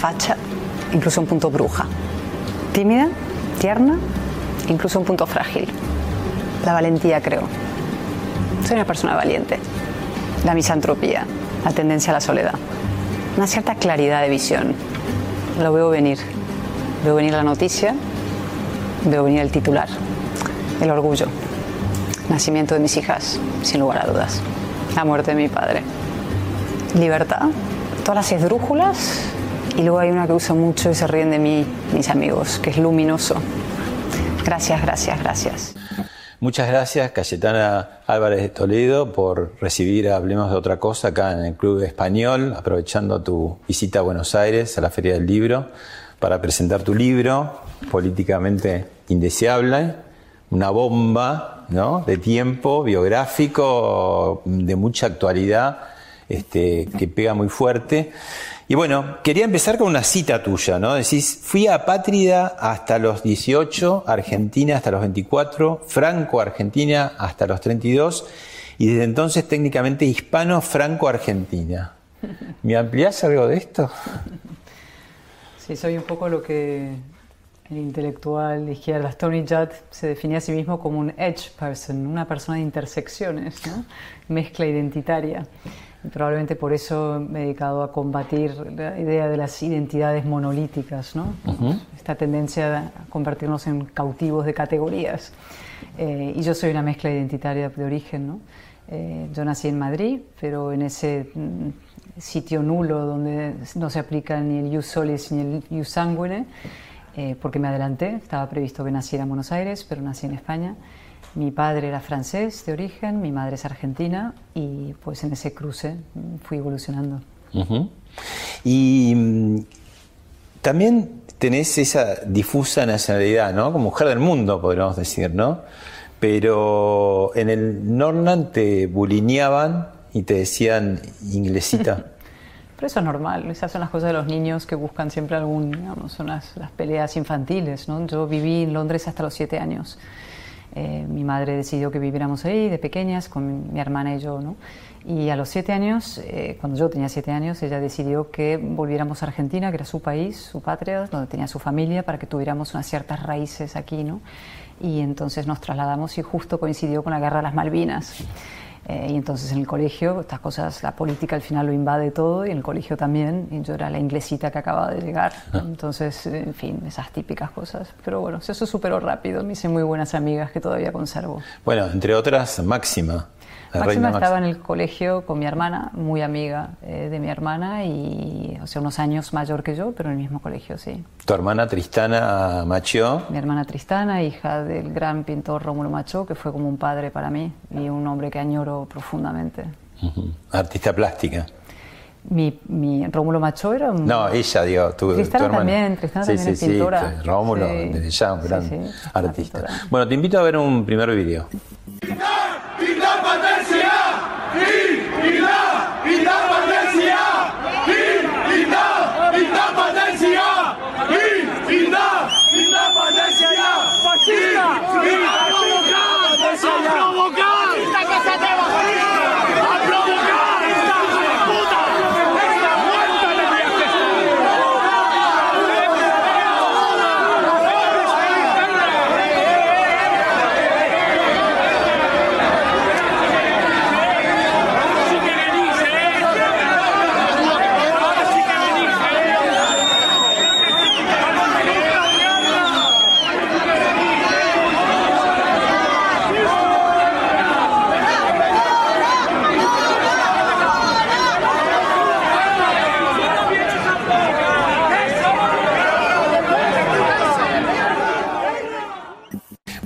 Facha, incluso un punto bruja. Tímida, tierna, incluso un punto frágil. La valentía, creo. Soy una persona valiente. La misantropía, la tendencia a la soledad. Una cierta claridad de visión. Lo veo venir. Veo venir la noticia, veo venir el titular. El orgullo. Nacimiento de mis hijas, sin lugar a dudas. La muerte de mi padre. Libertad, todas las esdrújulas y luego hay una que uso mucho y se ríen de mí mis amigos, que es luminoso. Gracias, gracias, gracias. Muchas gracias, Cayetana Álvarez de Toledo, por recibir a Hablemos de otra cosa acá en el Club Español, aprovechando tu visita a Buenos Aires, a la Feria del Libro, para presentar tu libro, Políticamente Indeseable, una bomba ¿no? de tiempo biográfico, de mucha actualidad, este, que pega muy fuerte. Y bueno, quería empezar con una cita tuya, ¿no? Decís, fui apátrida hasta los 18, Argentina hasta los 24, Franco-Argentina hasta los 32, y desde entonces técnicamente hispano-franco-argentina. ¿Me ampliás algo de esto? Sí, soy un poco lo que el intelectual de izquierda Tony Judd se definía a sí mismo como un edge person, una persona de intersecciones, ¿no? mezcla identitaria. Y probablemente por eso me he dedicado a combatir la idea de las identidades monolíticas, ¿no? esta tendencia a convertirnos en cautivos de categorías. Eh, y yo soy una mezcla identitaria de origen. ¿no? Eh, yo nací en Madrid, pero en ese mm, sitio nulo donde no se aplica ni el ius solis ni el ius sanguine, eh, porque me adelanté, estaba previsto que naciera en Buenos Aires, pero nací en España. Mi padre era francés de origen, mi madre es argentina y pues en ese cruce fui evolucionando. Ujú. Y mm, también tenés esa difusa nacionalidad, ¿no? Como mujer del mundo, podríamos decir, ¿no? Pero en el Norland te bulineaban y te decían inglesita. Pero eso es normal, esas son las cosas de los niños que buscan siempre algún, digamos, son las, las peleas infantiles, ¿no? Yo viví en Londres hasta los siete años. Eh, mi madre decidió que viviéramos ahí de pequeñas con mi, hermana y yo, ¿no? Y a los siete años, eh, cuando yo tenía siete años, ella decidió que volviéramos a Argentina, que era su país, su patria, donde tenía su familia, para que tuviéramos unas ciertas raíces aquí, ¿no? Y entonces nos trasladamos y justo coincidió con la guerra de las Malvinas. Eh, y entonces en el colegio, estas cosas, la política al final lo invade todo y en el colegio también. Y yo era la inglesita que acababa de llegar. Entonces, eh, en fin, esas típicas cosas. Pero bueno, eso superó rápido. Me hice muy buenas amigas que todavía conservo. Bueno, entre otras, Máxima. La Máxima estaba en el colegio con mi hermana, muy amiga eh, de mi hermana y, o sea, unos años mayor que yo, pero en el mismo colegio, sí. Tu hermana Tristana Machió. Mi hermana Tristana, hija del gran pintor Rómulo Machó, que fue como un padre para mí y un hombre que añoro profundamente. Ujú. Artista plástica. Mi, mi Rómulo Machó era un... No, ella, digo, tu, Tristana tu hermana. también, Tristana sí, también sí, es sí, pintora. pues, Rómulo, Sí. desde ya, un gran artista. Bueno, te invito a ver un primer video. Independencia! Independencia! Independencia! Independencia! ¡Fascista! ¡A provocar! ¡A provocar! ¡A provocar! ¡Puta!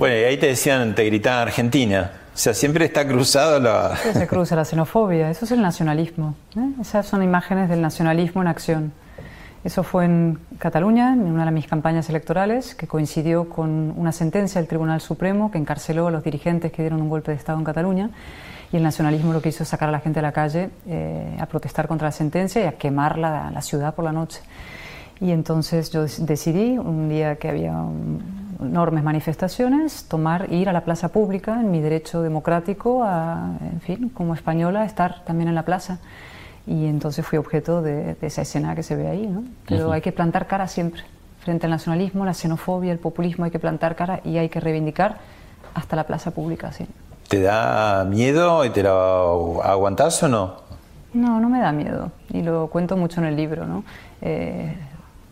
Bueno, y ahí te decían, te gritaban Argentina. O sea, siempre está cruzado la... Se cruza la xenofobia, eso es el nacionalismo. ¿eh? Esas son imágenes del nacionalismo en acción. Eso fue en Cataluña, en una de mis campañas electorales, que coincidió con una sentencia del Tribunal Supremo que encarceló a los dirigentes que dieron un golpe de Estado en Cataluña. Y el nacionalismo lo que hizo es sacar a la gente a la calle eh, a protestar contra la sentencia y a quemar la, la ciudad por la noche. Y entonces yo decidí, un día que había enormes manifestaciones, tomar, ir a la plaza pública, en mi derecho democrático, a, en fin, como española, estar también en la plaza y entonces fui objeto de, esa escena que se ve ahí. ¿no? Pero hay que plantar cara siempre. Frente al nacionalismo, la xenofobia, el populismo, hay que plantar cara y hay que reivindicar hasta la plaza pública. Sí. ¿Te da miedo y te lo aguantás o no? No, no me da miedo. Y lo cuento mucho en el libro. ¿no? Eh,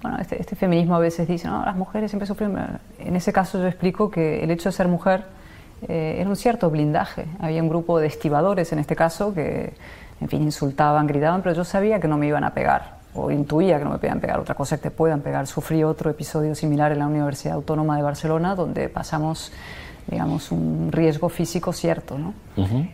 bueno, este, este, feminismo a veces dice, no, las mujeres siempre sufren. En ese caso yo explico que el hecho de ser mujer eh, era un cierto blindaje. Había un grupo de estibadores, en este caso, que en fin, insultaban, gritaban, pero yo sabía que no me iban a pegar, o intuía que no me podían pegar, otra cosa que te puedan pegar. Sufrí otro episodio similar en la Universidad Autónoma de Barcelona, donde pasamos digamos, un riesgo físico cierto, ¿no?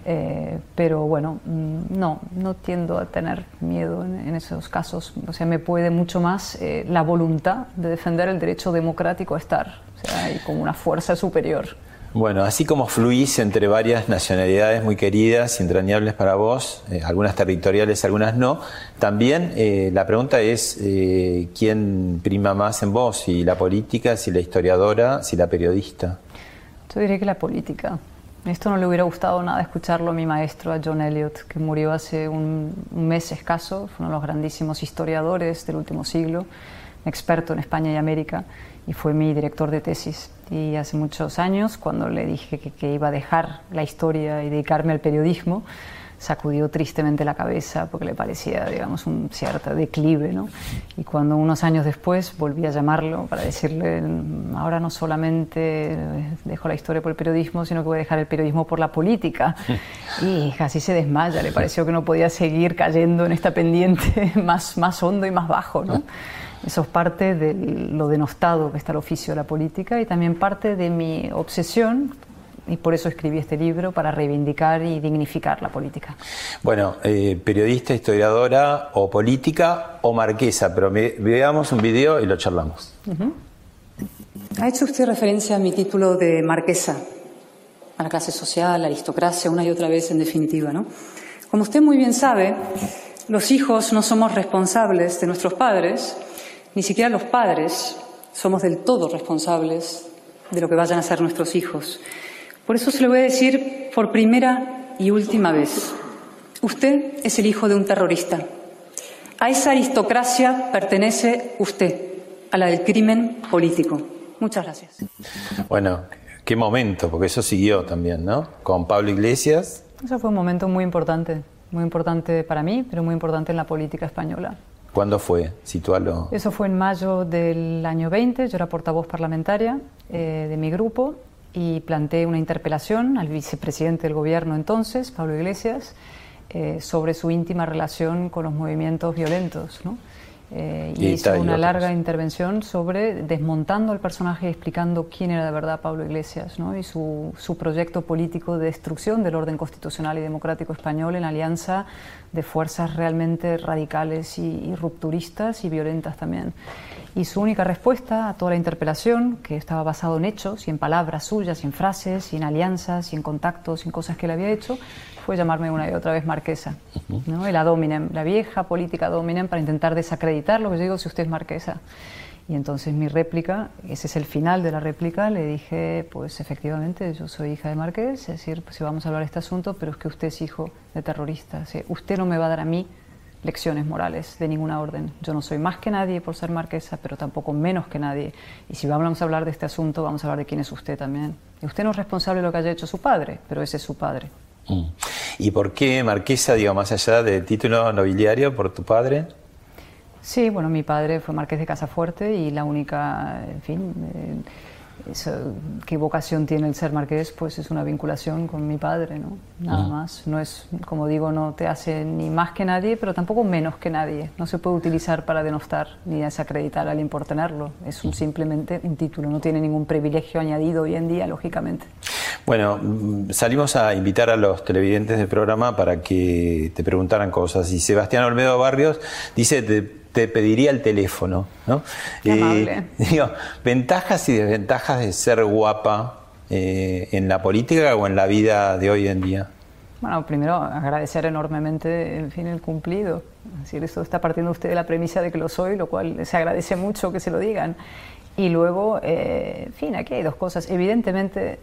Eh, pero bueno, mm, no, no tiendo a tener miedo en, esos casos. O sea, me puede mucho más eh, la voluntad de defender el derecho democrático a estar, o sea, hay como una fuerza superior. Bueno, así como fluís entre varias nacionalidades muy queridas y entrañables para vos, eh, algunas territoriales, algunas no, también eh, la pregunta es eh, quién prima más en vos, si la política, si la historiadora, si la periodista. Yo diría que la política. Esto no le hubiera gustado nada escucharlo a mi maestro, a John Eliot, que murió hace un, mes escaso, fue uno de los grandísimos historiadores del último siglo, experto en España y América, y fue mi director de tesis. Y hace muchos años, cuando le dije que, iba a dejar la historia y dedicarme al periodismo, sacudió tristemente la cabeza porque le parecía, digamos, un cierto declive, ¿no? Y cuando unos años después volví a llamarlo para decirle, ahora no solamente dejo la historia por el periodismo, sino que voy a dejar el periodismo por la política. Y casi se desmaya, le pareció que no podía seguir cayendo en esta pendiente más, más hondo y más bajo, ¿no? Eso es parte de lo denostado que está el oficio de la política y también parte de mi obsesión y por eso escribí este libro para reivindicar y dignificar la política. Bueno, eh, periodista, historiadora o política o marquesa, pero veamos un video y lo charlamos. Ha hecho usted referencia a mi título de marquesa, a la clase social, a la aristocracia, una y otra vez en definitiva, ¿no? Como usted muy bien sabe, los hijos no somos responsables de nuestros padres, ni siquiera los padres somos del todo responsables de lo que vayan a ser nuestros hijos. Por eso se lo voy a decir por primera y última vez. Usted es el hijo de un terrorista. A esa aristocracia pertenece usted, a la del crimen político. Muchas gracias. Bueno, qué momento, porque eso siguió también, ¿no? Con Pablo Iglesias. Eso fue un momento muy importante, muy importante para mí, pero muy importante en la política española. ¿Cuándo fue? Situarlo. Eso fue en mayo del año 20. Yo era portavoz parlamentaria eh, de mi grupo y planteé una interpelación al vicepresidente del gobierno entonces, Pablo Iglesias, eh, sobre su íntima relación con los movimientos violentos. ¿no? Eh, y, hizo una larga intervención sobre desmontando el personaje y explicando quién era de verdad Pablo Iglesias ¿no? y su, su, proyecto político de destrucción del orden constitucional y democrático español en alianza de fuerzas realmente radicales y, y rupturistas y violentas también. Y su única respuesta a toda la interpelación, que estaba basado en hechos y en palabras suyas, y en frases, y en alianzas, y en contactos, y en cosas que él había hecho, fue llamarme una y otra vez marquesa, ¿no? la dominem, la vieja política dominem para intentar desacreditar lo que yo digo si usted es marquesa. Y entonces mi réplica, ese es el final de la réplica, le dije, pues efectivamente, yo soy hija de Marqués, es decir, pues si vamos a hablar de este asunto, pero es que usted es hijo de terrorista. usted no me va a dar a mí lecciones morales de ninguna orden. Yo no soy más que nadie por ser marquesa, pero tampoco menos que nadie. Y si vamos a hablar de este asunto, vamos a hablar de quién es usted también. Y usted no es responsable de lo que haya hecho su padre, pero ese es su padre. Mm. ¿Y por qué marquesa, digo, más allá del título nobiliario, por tu padre? Sí, bueno, mi padre fue marqués de Casafuerte y la única, en fin, qué vocación tiene el ser marqués, pues es una vinculación con mi padre, ¿no? Nada Ah. más. No es, como digo, no te hace ni más que nadie, pero tampoco menos que nadie. No se puede utilizar para denostar ni desacreditar a alguien por tenerlo. Es un- simplemente un título, no tiene ningún privilegio añadido hoy en día, lógicamente. Bueno, salimos a invitar a los televidentes del programa para que te preguntaran cosas. Y Sebastián Olmedo Barrios dice, te, te pediría el teléfono, ¿no? Qué amable. digo, ventajas y desventajas de ser guapa eh, en la política o en la vida de hoy en día. Bueno, primero agradecer enormemente, en fin, el cumplido. Es decir, esto está partiendo usted de la premisa de que lo soy, lo cual se agradece mucho que se lo digan. Y luego, eh, en fin, aquí hay dos cosas. Evidentemente,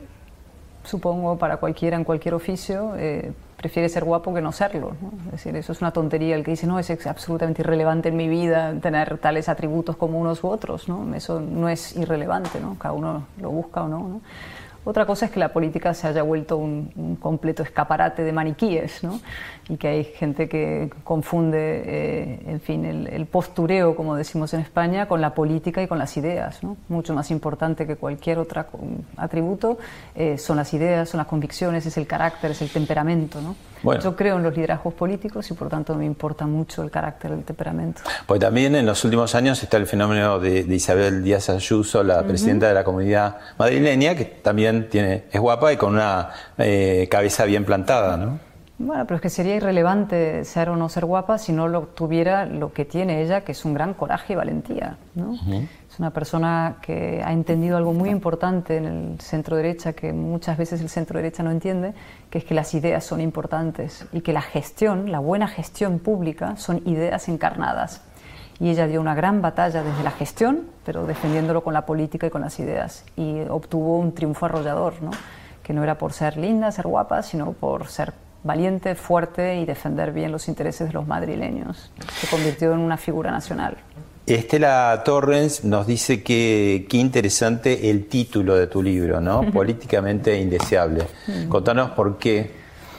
supongo, para cualquiera en cualquier oficio, eh, prefiere ser guapo que no serlo. Es decir, eso es una tontería. El que dice, no, es absolutamente irrelevante en mi vida tener tales atributos como unos u otros. ¿no? Eso no es irrelevante, ¿no? cada uno lo busca o no. ¿no? Otra cosa es que la política se haya vuelto un, un completo escaparate de maniquíes, ¿no? Y que hay gente que confunde, eh, en fin, el, el postureo, como decimos en España, con la política y con las ideas, ¿no? Mucho más importante que cualquier otro atributo eh, son las ideas, son las convicciones, es el carácter, es el temperamento, ¿no? Bueno. Yo creo en los liderazgos políticos y por tanto me importa mucho el carácter, el temperamento. Pues también en los últimos años está el fenómeno de, de Isabel Díaz Ayuso, la presidenta de la comunidad madrileña, que también tiene, es guapa y con una eh, cabeza bien plantada, ¿no? Bueno, pero es que sería irrelevante ser o no ser guapa si no lo tuviera lo que tiene ella, que es un gran coraje y valentía. ¿no? Es una persona que ha entendido algo muy importante en el centro derecha, que muchas veces el centro derecha no entiende, que es que las ideas son importantes y que la gestión, la buena gestión pública, son ideas encarnadas. Y ella dio una gran batalla desde la gestión, pero defendiéndolo con la política y con las ideas. Y obtuvo un triunfo arrollador, que no era por ser linda, ser guapa, sino por ser valiente, fuerte y defender bien los intereses de los madrileños. Se convirtió en una figura nacional. Estela Torrens nos dice que qué interesante el título de tu libro, ¿no? Políticamente indeseable. Contanos por qué,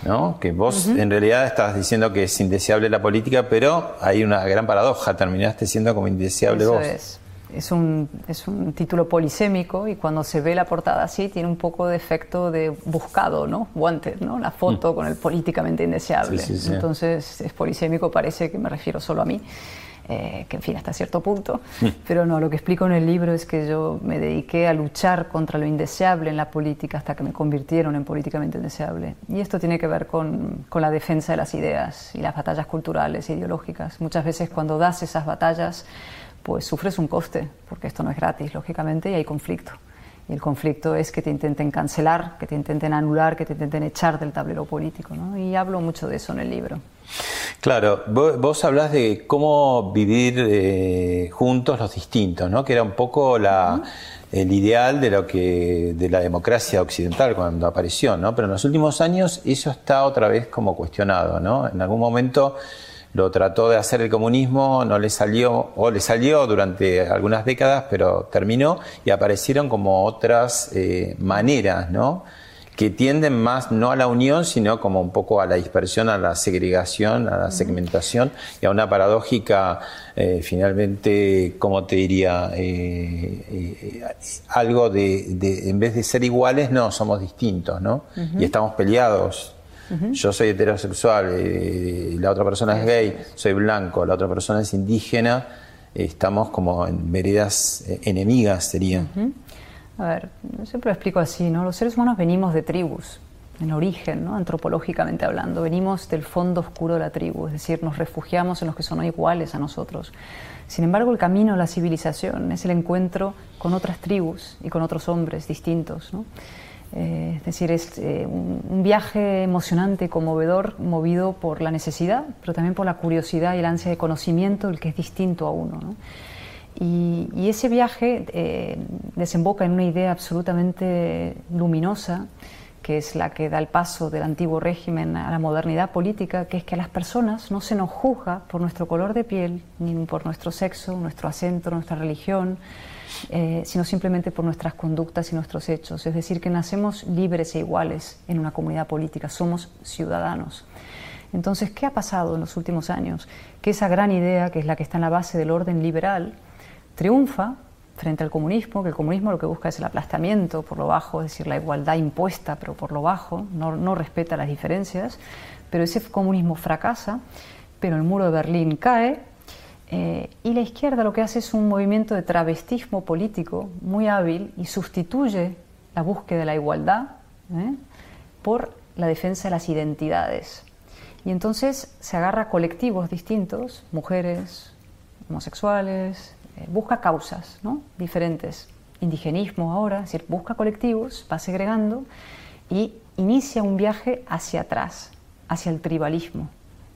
¿no? Que vos en realidad estás diciendo que es indeseable la política, pero hay una gran paradoja, terminaste siendo como indeseable Eso vos. es. Es un, es un título polisémico y cuando se ve la portada así tiene un poco de efecto de buscado, ¿no? Wanted, ¿no? La foto con el políticamente indeseable. Sí, sí, sí. Entonces es polisémico, parece que me refiero solo a mí. Eh, que en fin, hasta cierto punto. Pero no, lo que explico en el libro es que yo me dediqué a luchar contra lo indeseable en la política hasta que me convirtieron en políticamente indeseable. Y esto tiene que ver con, con la defensa de las ideas y las batallas culturales e ideológicas. Muchas veces cuando das esas batallas, pues sufres un coste, porque esto no es gratis, lógicamente, y hay conflicto. Y el conflicto es que te intenten cancelar, que te intenten anular, que te intenten echar del tablero político. ¿no? Y hablo mucho de eso en el libro. Claro, vos, vos hablás de cómo vivir eh, juntos los distintos, ¿no? Que era un poco la, el ideal de lo que de la democracia occidental cuando apareció, ¿no? Pero en los últimos años eso está otra vez como cuestionado, ¿no? En algún momento lo trató de hacer el comunismo, no le salió, o le salió durante algunas décadas, pero terminó y aparecieron como otras eh, maneras, ¿no? que tienden más no a la unión, sino como un poco a la dispersión, a la segregación, a la segmentación y a una paradójica, eh, finalmente, ¿cómo te diría? Eh, eh, algo de, de, en vez de ser iguales, no, somos distintos, ¿no? Y estamos peleados. Yo soy heterosexual, eh, la otra persona es gay, soy blanco, la otra persona es indígena, estamos como en veredas eh, enemigas, serían. A ver, yo siempre lo explico así, ¿no? Los seres humanos venimos de tribus, en origen, ¿no? Antropológicamente hablando, venimos del fondo oscuro de la tribu, es decir, nos refugiamos en los que son iguales a nosotros. Sin embargo, el camino a la civilización es el encuentro con otras tribus y con otros hombres distintos, ¿no? Eh, es decir, es eh, un, viaje emocionante conmovedor, movido por la necesidad, pero también por la curiosidad y el ansia de conocimiento del que es distinto a uno. ¿no? Y, y, ese viaje eh, desemboca en una idea absolutamente luminosa, que es la que da el paso del antiguo régimen a la modernidad política, que es que a las personas no se nos juzga por nuestro color de piel, ni por nuestro sexo, nuestro acento, nuestra religión, eh, sino simplemente por nuestras conductas y nuestros hechos. Es decir, que nacemos libres e iguales en una comunidad política, somos ciudadanos. Entonces, ¿qué ha pasado en los últimos años? Que esa gran idea, que es la que está en la base del orden liberal, triunfa frente al comunismo, que el comunismo lo que busca es el aplastamiento por lo bajo, es decir, la igualdad impuesta pero por lo bajo, no, no respeta las diferencias, pero ese comunismo fracasa, pero el muro de Berlín cae eh, y la izquierda lo que hace es un movimiento de travestismo político muy hábil y sustituye la búsqueda de la igualdad ¿eh? por la defensa de las identidades. Y entonces se agarra colectivos distintos, mujeres, homosexuales, busca causas ¿no? diferentes. Indigenismo ahora, es decir, busca colectivos, va segregando y inicia un viaje hacia atrás, hacia el tribalismo.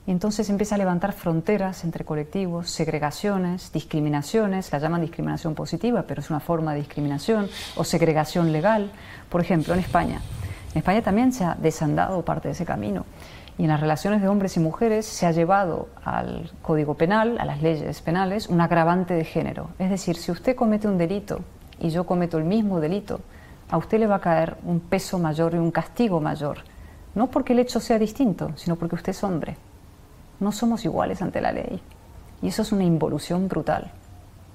Y entonces empieza a levantar fronteras entre colectivos, segregaciones, discriminaciones, la llaman discriminación positiva, pero es una forma de discriminación, o segregación legal. Por ejemplo, en España. En España también se ha desandado parte de ese camino. Y en las relaciones de hombres y mujeres se ha llevado al Código Penal, a las leyes penales, un agravante de género. Es decir, si usted comete un delito y yo cometo el mismo delito, a usted le va a caer un peso mayor y un castigo mayor. No porque el hecho sea distinto, sino porque usted es hombre. No somos iguales ante la ley. Y eso es una involución brutal.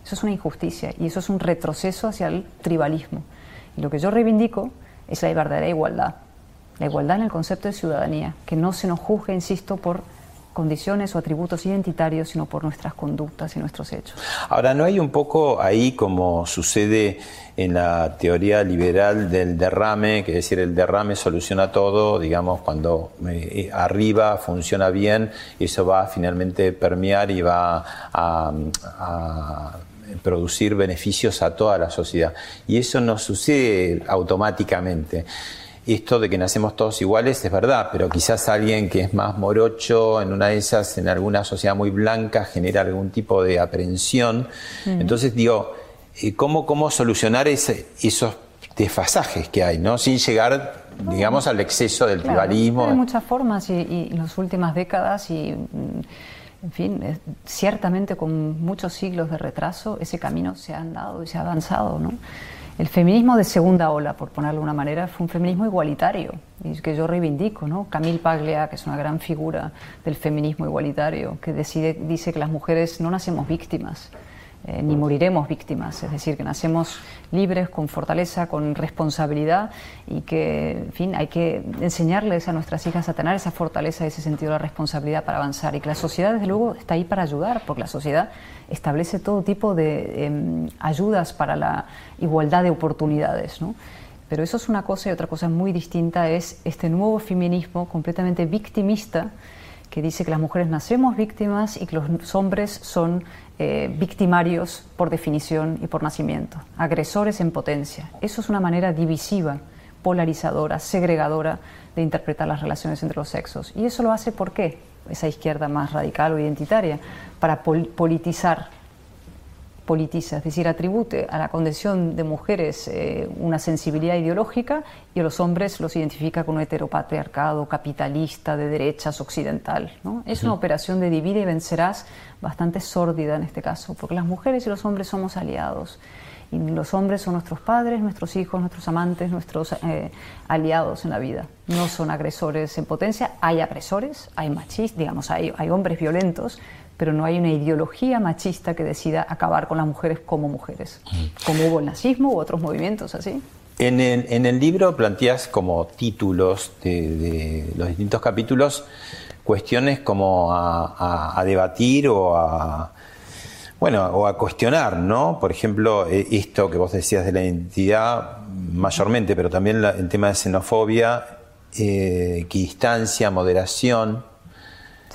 Eso es una injusticia y eso es un retroceso hacia el tribalismo. Y lo que yo reivindico es la verdadera igualdad la igualdad en el concepto de ciudadanía, que no se nos juzgue, insisto, por condiciones o atributos identitarios, sino por nuestras conductas y nuestros hechos. Ahora, ¿no hay un poco ahí como sucede en la teoría liberal del derrame, que es decir, el derrame soluciona todo, digamos, cuando eh, arriba funciona bien, eso va a finalmente permear y va a, a producir beneficios a toda la sociedad. Y eso no sucede automáticamente esto de que nacemos todos iguales es verdad, pero quizás alguien que es más morocho, en una de esas, en alguna sociedad muy blanca, genera algún tipo de aprensión. Mm. Entonces digo, eh, ¿cómo, cómo solucionar ese, esos desfasajes que hay, ¿no? sin llegar, digamos, al exceso del tribalismo? Hay muchas formas y, en las últimas décadas y... Mm, en fin, ciertamente con muchos siglos de retraso, ese camino se ha andado y se ha avanzado, ¿no? El feminismo de segunda ola, por ponerlo de una manera, fue un feminismo igualitario, y que yo reivindico, ¿no? Camille Paglia, que es una gran figura del feminismo igualitario, que decide, dice que las mujeres no nacemos víctimas, eh, ni moriremos víctimas, es decir, que nacemos libres, con fortaleza, con responsabilidad y que, en fin, hay que enseñarles a nuestras hijas a tener esa fortaleza y ese sentido de la responsabilidad para avanzar y que la sociedad, desde luego, está ahí para ayudar, porque la sociedad establece todo tipo de em, ayudas para la igualdad de oportunidades, ¿no? Pero eso es una cosa y otra cosa muy distinta es este nuevo feminismo completamente victimista que dice que las mujeres nacemos víctimas y que los hombres son eh, victimarios por definición y por nacimiento, agresores en potencia. Eso es una manera divisiva, polarizadora, segregadora de interpretar las relaciones entre los sexos. Y eso lo hace por qué? Esa izquierda más radical o identitaria, para politizar politiza, es decir, atribute a la condición de mujeres eh, una sensibilidad ideológica y a los hombres los identifica con un heteropatriarcado capitalista de derechas occidental. ¿no? Es una operación de divide y vencerás bastante sórdida en este caso, porque las mujeres y los hombres somos aliados. Y los hombres son nuestros padres, nuestros hijos, nuestros amantes, nuestros eh, aliados en la vida. No son agresores en potencia. Hay agresores, hay machistas, digamos, hay, hay hombres violentos, pero no hay una ideología machista que decida acabar con las mujeres como mujeres, como hubo el nazismo u otros movimientos así. En el, libro planteas como títulos de, los distintos capítulos cuestiones como a, debatir o a bueno o a cuestionar, ¿no? Por ejemplo, e, esto que vos decías de la identidad mayormente, pero también el tema de xenofobia, eh, equidistancia, moderación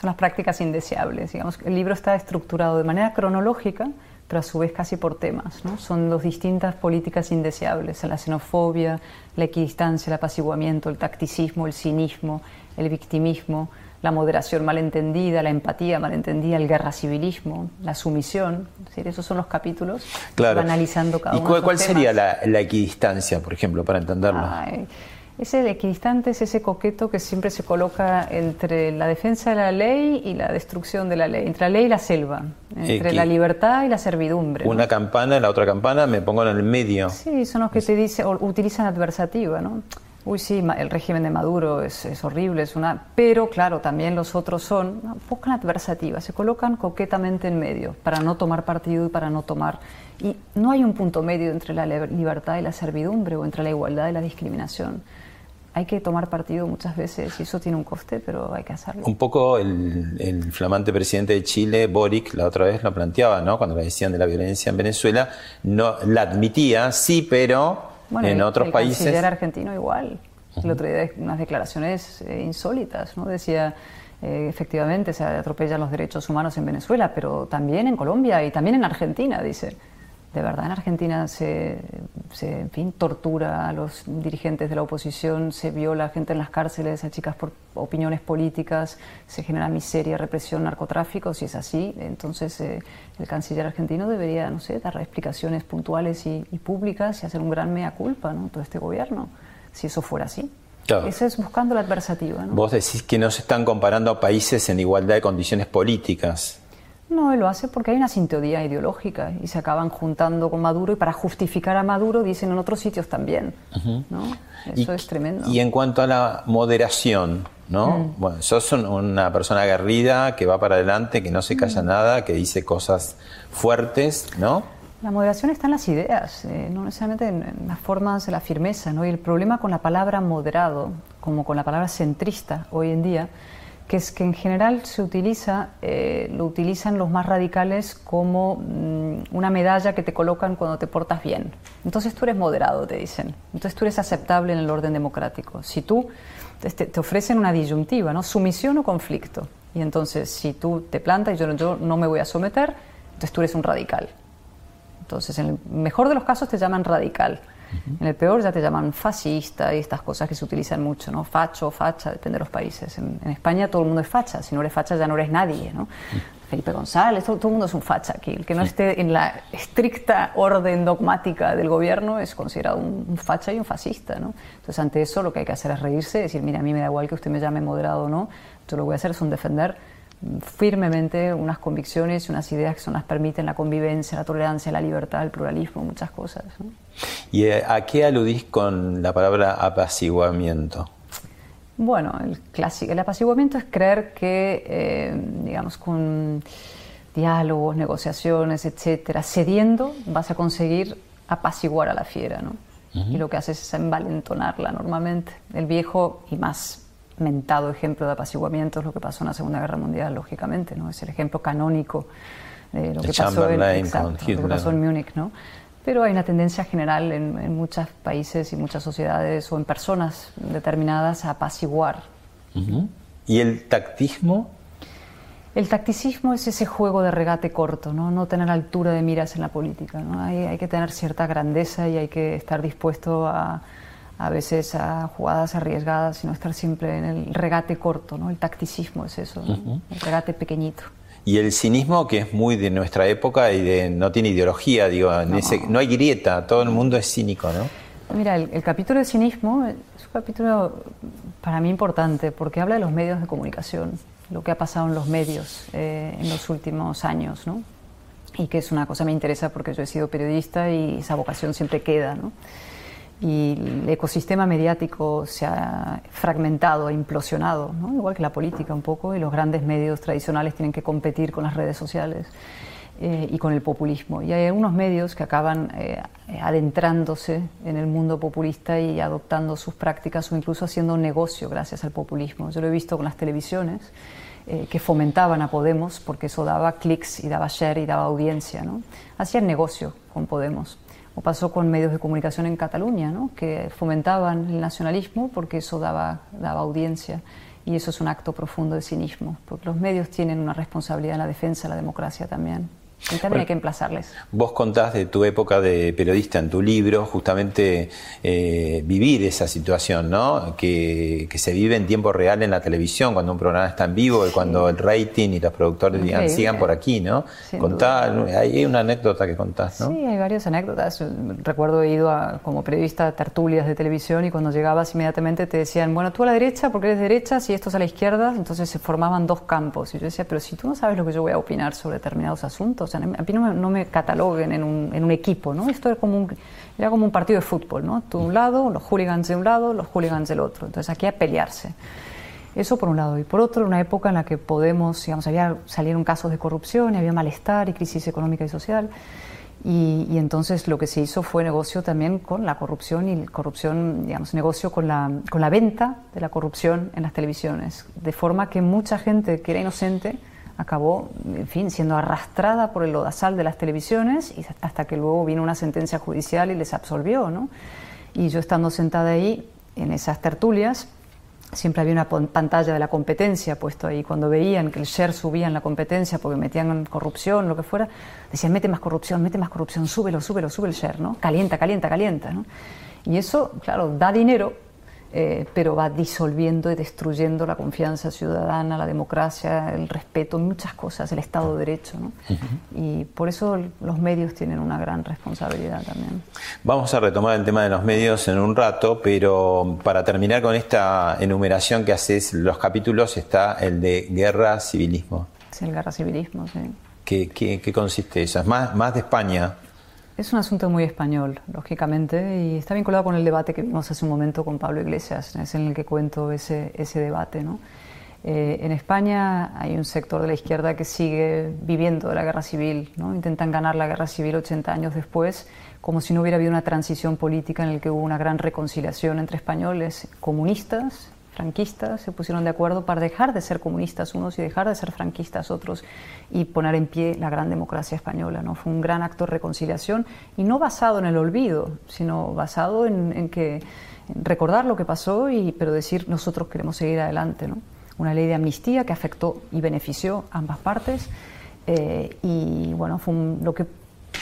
son las prácticas indeseables. Digamos, el libro está estructurado de manera cronológica, pero a su vez casi por temas. ¿no? Son dos distintas políticas indeseables, la xenofobia, la equidistancia, el apaciguamiento, el tacticismo, el cinismo, el victimismo, la moderación malentendida, la empatía malentendida, el guerra civilismo, la sumisión. esos son los capítulos claro. analizando cada ¿Y uno. ¿Y cuál, sería la, equidistancia, por ejemplo, para entenderlo? Ese equidistante es ese coqueto que siempre se coloca entre la defensa de la ley y la destrucción de la ley, entre la ley y la selva, entre la libertad y la servidumbre. Una campana y la otra campana, me pongo en el medio. Sí, son los que te dicen, o utilizan adversativa, ¿no? Uy, sí, el régimen de Maduro es, es, horrible, es una. Pero claro, también los otros son un poco adversativa, se colocan coquetamente en medio para no tomar partido y para no tomar. Y no hay un punto medio entre la libertad y la servidumbre o entre la igualdad y la discriminación. Hay que tomar partido muchas veces y eso tiene un coste, pero hay que hacerlo. Un poco el, el flamante presidente de Chile, Boric, la otra vez lo planteaba, ¿no? Cuando le decían de la violencia en Venezuela, no la admitía, sí, pero bueno, en el, otros el países. canciller argentino igual. El otro día unas declaraciones eh, insólitas, ¿no? Decía, eh, efectivamente, se atropellan los derechos humanos en Venezuela, pero también en Colombia y también en Argentina, dice. De verdad, en Argentina se, se en fin, tortura a los dirigentes de la oposición, se viola a gente en las cárceles, a chicas por opiniones políticas, se genera miseria, represión, narcotráfico. Si es así, entonces eh, el canciller argentino debería, no sé, dar explicaciones puntuales y, y públicas y hacer un gran mea culpa, ¿no? Todo este gobierno si eso fuera así. Claro. Eso es buscando la adversativa. ¿no? Vos decís que no se están comparando a países en igualdad de condiciones políticas. No, él lo hace porque hay una sintonía ideológica y se acaban juntando con Maduro y para justificar a Maduro dicen en otros sitios también. ¿no? Eso y, es tremendo. Y en cuanto a la moderación, ¿no? Mm. Bueno, sos un- una persona aguerrida que va para adelante, que no se Mm. calla nada, que dice cosas fuertes, ¿no? La moderación está en las ideas, eh, no necesariamente en, en las formas de la firmeza. ¿no? Y el problema con la palabra moderado, como con la palabra centrista hoy en día, que es que en general se utiliza, eh, lo utilizan los más radicales como mm, una medalla que te colocan cuando te portas bien. Entonces tú eres moderado, te dicen. Entonces tú eres aceptable en el orden democrático. Si tú te, te ofrecen una disyuntiva, ¿no? Sumisión o conflicto. Y entonces si tú te plantas y yo, yo no me voy a someter, entonces tú eres un radical. Entonces, en el mejor de los casos te llaman radical. En el peor ya te llaman fascista y estas cosas que se utilizan mucho, ¿no? Facho, facha, depende de los países. En, en España todo el mundo es facha. Si no eres facha ya no eres nadie, ¿no? Felipe González, todo, todo el mundo es un facha aquí. El que no esté en la estricta orden dogmática del gobierno es considerado un, un facha y un fascista, ¿no? Entonces, ante eso lo que hay que hacer es reírse decir, mira, a mí me da igual que usted me llame moderado o no. Yo lo que voy a hacer es un defender firmemente unas convicciones unas ideas que son las permiten la convivencia, la tolerancia, la libertad, el pluralismo, muchas cosas. ¿no? ¿Y a qué aludís con la palabra apaciguamiento? Bueno, el, clásico, el apaciguamiento es creer que, eh, digamos, con diálogos, negociaciones, etcétera, cediendo vas a conseguir apaciguar a la fiera, ¿no? Y lo que haces es envalentonarla normalmente. El viejo y más mentado ejemplo de apaciguamiento es lo que pasó en la Segunda Guerra Mundial, lógicamente, ¿no? Es el ejemplo canónico de lo que pasó en, exacto, lo que pasó en Múnich, ¿no? Pero hay una tendencia general en, en muchos países y muchas sociedades o en personas determinadas a apaciguar. ¿Y el tactismo? El tacticismo es ese juego de regate corto, no, no tener altura de miras en la política. ¿no? Hay, hay que tener cierta grandeza y hay que estar dispuesto a, a veces a jugadas arriesgadas y no estar siempre en el regate corto. ¿no? El tacticismo es eso, ¿no? el regate pequeñito. Y el cinismo, que es muy de nuestra época y de, no tiene ideología, digo, en ese- no hay grieta, todo el mundo es cínico, ¿no? Mira, el, el capítulo de cinismo es un capítulo para mí importante porque habla de los medios de comunicación, lo que ha pasado en los medios eh, en los últimos años, ¿no? Y que es una cosa que me interesa porque yo he sido periodista y esa vocación siempre queda, ¿no? Y el ecosistema mediático se ha fragmentado, ha implosionado, igual que la política un poco, y los grandes medios tradicionales tienen que competir con las redes sociales eh, y con el populismo. Y hay algunos medios que acaban eh, adentrándose en el mundo populista y adoptando sus prácticas o incluso haciendo un negocio gracias al populismo. Yo lo he visto con las televisiones eh, que fomentaban a Podemos porque eso daba clics y daba share y daba audiencia. Hacían negocio con Podemos. O pasó con medios de comunicación en Cataluña, ¿no? que fomentaban el nacionalismo porque eso daba, daba audiencia. Y eso es un acto profundo de cinismo, porque los medios tienen una responsabilidad en la defensa de la democracia también. Y también hay que emplazarles. Vos contás de tu época de periodista en tu libro, justamente eh, vivir esa situación, ¿no? Que, que se vive en tiempo real en la televisión, cuando un programa está en vivo y cuando el rating y los productores digan, sigan por aquí, ¿no? Sin Contá, hay una anécdota que contás, ¿no? Sí, hay varias anécdotas. Recuerdo he ido a, como periodista a tertulias de televisión y cuando llegabas inmediatamente te decían, bueno, tú a la derecha porque eres derecha, si esto es a la izquierda, entonces se formaban dos campos. Y yo decía, pero si tú no sabes lo que yo voy a opinar sobre determinados asuntos, sea, a mí no me, no me cataloguen en un, en un, equipo, ¿no? Esto era como un, era como un partido de fútbol, ¿no? Tú un lado, los hooligans de un lado, los hooligans del otro. Entonces aquí a pelearse. Eso por un lado. Y por otro, una época en la que Podemos, digamos, había, salieron casos de corrupción y había malestar y crisis económica y social. Y, y, entonces lo que se hizo fue negocio también con la corrupción y corrupción, digamos, negocio con la, con la venta de la corrupción en las televisiones. De forma que mucha gente que era inocente acabó, en fin, siendo arrastrada por el lodazal de las televisiones y hasta que luego vino una sentencia judicial y les absolvió, ¿no? Y yo estando sentada ahí en esas tertulias, siempre había una pantalla de la competencia puesto ahí. Cuando veían que el share subía en la competencia porque metían corrupción, lo que fuera, decían, mete más corrupción, mete más corrupción, súbelo, súbelo, sube el share, ¿no? Calienta, calienta, calienta, ¿no? Y eso, claro, da dinero, eh, pero va disolviendo y destruyendo la confianza ciudadana, la democracia, el respeto, muchas cosas, el Estado de Derecho. ¿no? Uh -huh. Y por eso los medios tienen una gran responsabilidad también. Vamos a retomar el tema de los medios en un rato, pero para terminar con esta enumeración que haces, los capítulos está el de guerra, civilismo. Sí, el guerra, civilismo, sí. ¿Qué, qué, qué consiste eso? Es más, más de España. Es un asunto muy español, lógicamente, y está vinculado con el debate que vimos hace un momento con Pablo Iglesias, es en el que cuento ese, ese debate. ¿no? Eh, en España hay un sector de la izquierda que sigue viviendo de la guerra civil, ¿no? intentan ganar la guerra civil 80 años después, como si no hubiera habido una transición política en la que hubo una gran reconciliación entre españoles comunistas franquistas se pusieron de acuerdo para dejar de ser comunistas unos y dejar de ser franquistas otros y poner en pie la gran democracia española. ¿no? Fue un gran acto de reconciliación y no basado en el olvido, sino basado en, que recordar lo que pasó, y, pero decir nosotros queremos seguir adelante. Una ley de amnistía que afectó y benefició a ambas partes eh, y bueno, fue lo que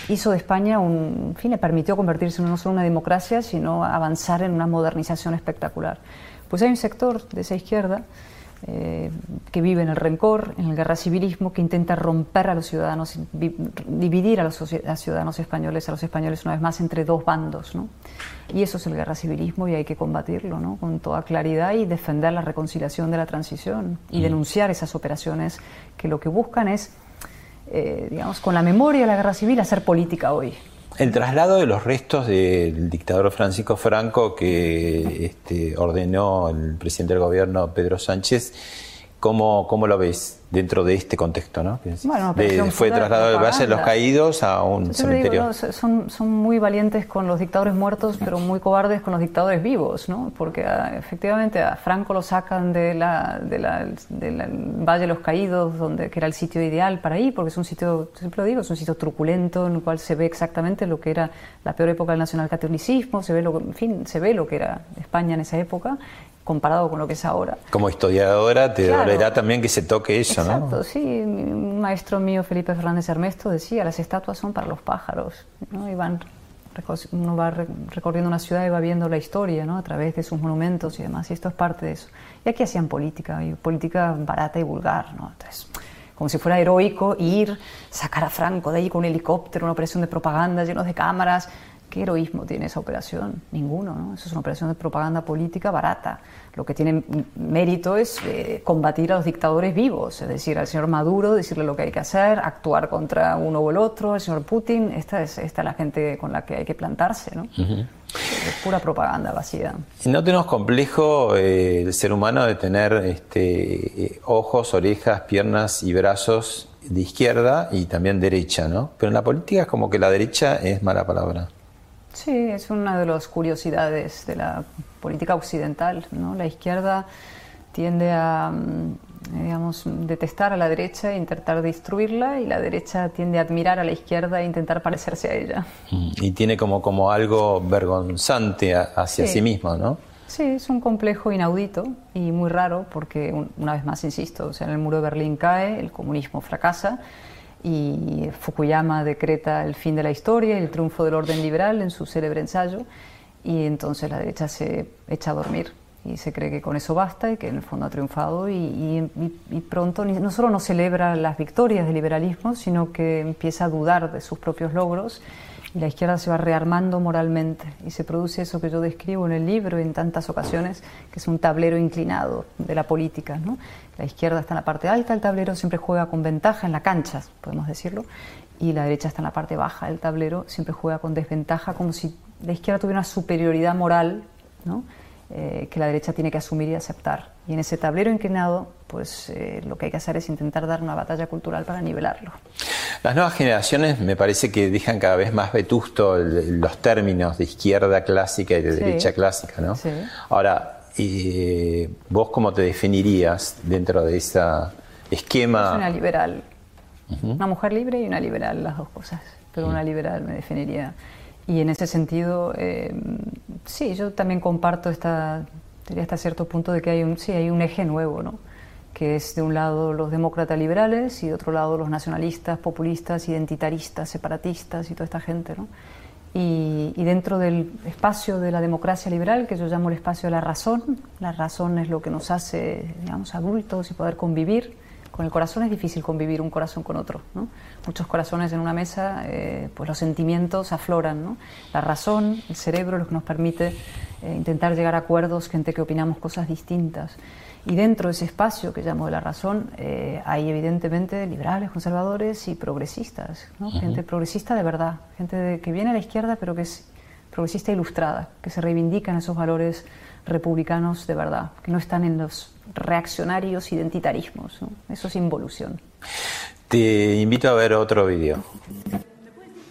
hizo de España en fin, le permitió convertirse no solo en una democracia, sino avanzar en una modernización espectacular. Pues hay un sector de esa izquierda eh, que vive en el rencor, en el guerra civilismo, que intenta romper a los ciudadanos, dividir a los, a ciudadanos españoles, a los españoles una vez más entre dos bandos. ¿no? Y eso es el guerra civilismo y hay que combatirlo ¿no? con toda claridad y defender la reconciliación de la transición y mm. denunciar esas operaciones que lo que buscan es, eh, digamos, con la memoria de la guerra civil, hacer política hoy. El traslado de los restos del dictador Francisco Franco que este, ordenó el presidente del gobierno Pedro Sánchez, ¿cómo, cómo lo ves dentro de este contexto? ¿no? Bueno, de, fue trasladado del Valle de los Caídos a un cementerio. Digo, no, son, son muy valientes con los dictadores muertos, pero muy cobardes con los dictadores vivos, ¿no? porque a, efectivamente a Franco lo sacan de la, de la, de la Valle de los Caídos, donde, que era el sitio ideal para ir, porque es un sitio, siempre lo digo, es un sitio truculento en el cual se ve exactamente lo que era la peor época del nacionalcatolicismo, se ve lo, en fin, se ve lo que era España en esa época comparado con lo que es ahora. Como historiadora te claro. dolerá también que se toque eso, Exacto, ¿no? sí. Un maestro mío, Felipe Fernández Hermesto, decía, las estatuas son para los pájaros, ¿no? Y van, uno va recorriendo una ciudad y va viendo la historia, ¿no? A través de sus monumentos y demás, y esto es parte de eso. Y aquí hacían política, y política barata y vulgar, ¿no? Entonces, como si fuera heroico ir, sacar a Franco de ahí con un helicóptero, una operación de propaganda llenos de cámaras, ¿Qué heroísmo tiene esa operación? Ninguno, ¿no? Eso es una operación de propaganda política barata. Lo que tiene mérito es eh, combatir a los dictadores vivos, es decir, al señor Maduro, decirle lo que hay que hacer, actuar contra uno o el otro, al señor Putin. Esta es, esta es la gente con la que hay que plantarse, ¿no? Uh -huh. Es pura propaganda vacía. ¿No tenemos complejo eh, el ser humano de tener este, ojos, orejas, piernas y brazos de izquierda y también derecha, ¿no? Pero en la política es como que la derecha es mala palabra. Sí, es una de las curiosidades de la política occidental. ¿no? La izquierda tiende a, digamos, detestar a la derecha e intentar destruirla y la derecha tiende a admirar a la izquierda e intentar parecerse a ella. Y tiene como, como algo vergonzante hacia sí. sí mismo, ¿no? Sí, es un complejo inaudito y muy raro porque, una vez más, insisto, o sea, en el muro de Berlín cae, el comunismo fracasa y Fukuyama decreta el fin de la historia y el triunfo del orden liberal en su célebre ensayo y entonces la derecha se echa a dormir y se cree que con eso basta y que en el fondo ha triunfado y, pronto no solo no celebra las victorias del liberalismo sino que empieza a dudar de sus propios logros y la izquierda se va rearmando moralmente y se produce eso que yo describo en el libro en tantas ocasiones, que es un tablero inclinado de la política. La izquierda está en la parte alta del tablero, siempre juega con ventaja en la cancha, podemos decirlo, y la derecha está en la parte baja del tablero, siempre juega con desventaja, como si la izquierda tuviera una superioridad moral. Eh, que la derecha tiene que asumir y aceptar. Y en ese tablero inclinado, pues eh, lo que hay que hacer es intentar dar una batalla cultural para nivelarlo. Las nuevas generaciones me parece que dejan cada vez más vetusto los términos de izquierda clásica y de derecha clásica, ¿no? Sí. Ahora, ¿vos cómo te definirías dentro de ese esquema? Es una liberal. Una mujer libre y una liberal, las dos cosas. Pero una liberal me definiría. Y en ese sentido, eh, sí, yo también comparto esta, hasta cierto punto de que hay un, sí, hay un eje nuevo, ¿no? que es de un lado los demócratas liberales y de otro lado los nacionalistas, populistas, identitaristas, separatistas y toda esta gente. ¿no? Y, y, dentro del espacio de la democracia liberal, que yo llamo el espacio de la razón, la razón es lo que nos hace, digamos, adultos y poder convivir con el corazón es difícil convivir un corazón con otro. ¿no? Muchos corazones en una mesa, eh, pues los sentimientos afloran. ¿no? La razón, el cerebro, lo que nos permite eh, intentar llegar a acuerdos, gente que opinamos cosas distintas. Y dentro de ese espacio que llamo de la razón, eh, hay evidentemente liberales, conservadores y progresistas. ¿no? Gente progresista de verdad, gente que viene a la izquierda pero que es progresista ilustrada, que se reivindican esos valores republicanos de verdad, que no están en los reaccionarios identitarismos. Eso es involución. Te invito a ver otro vídeo.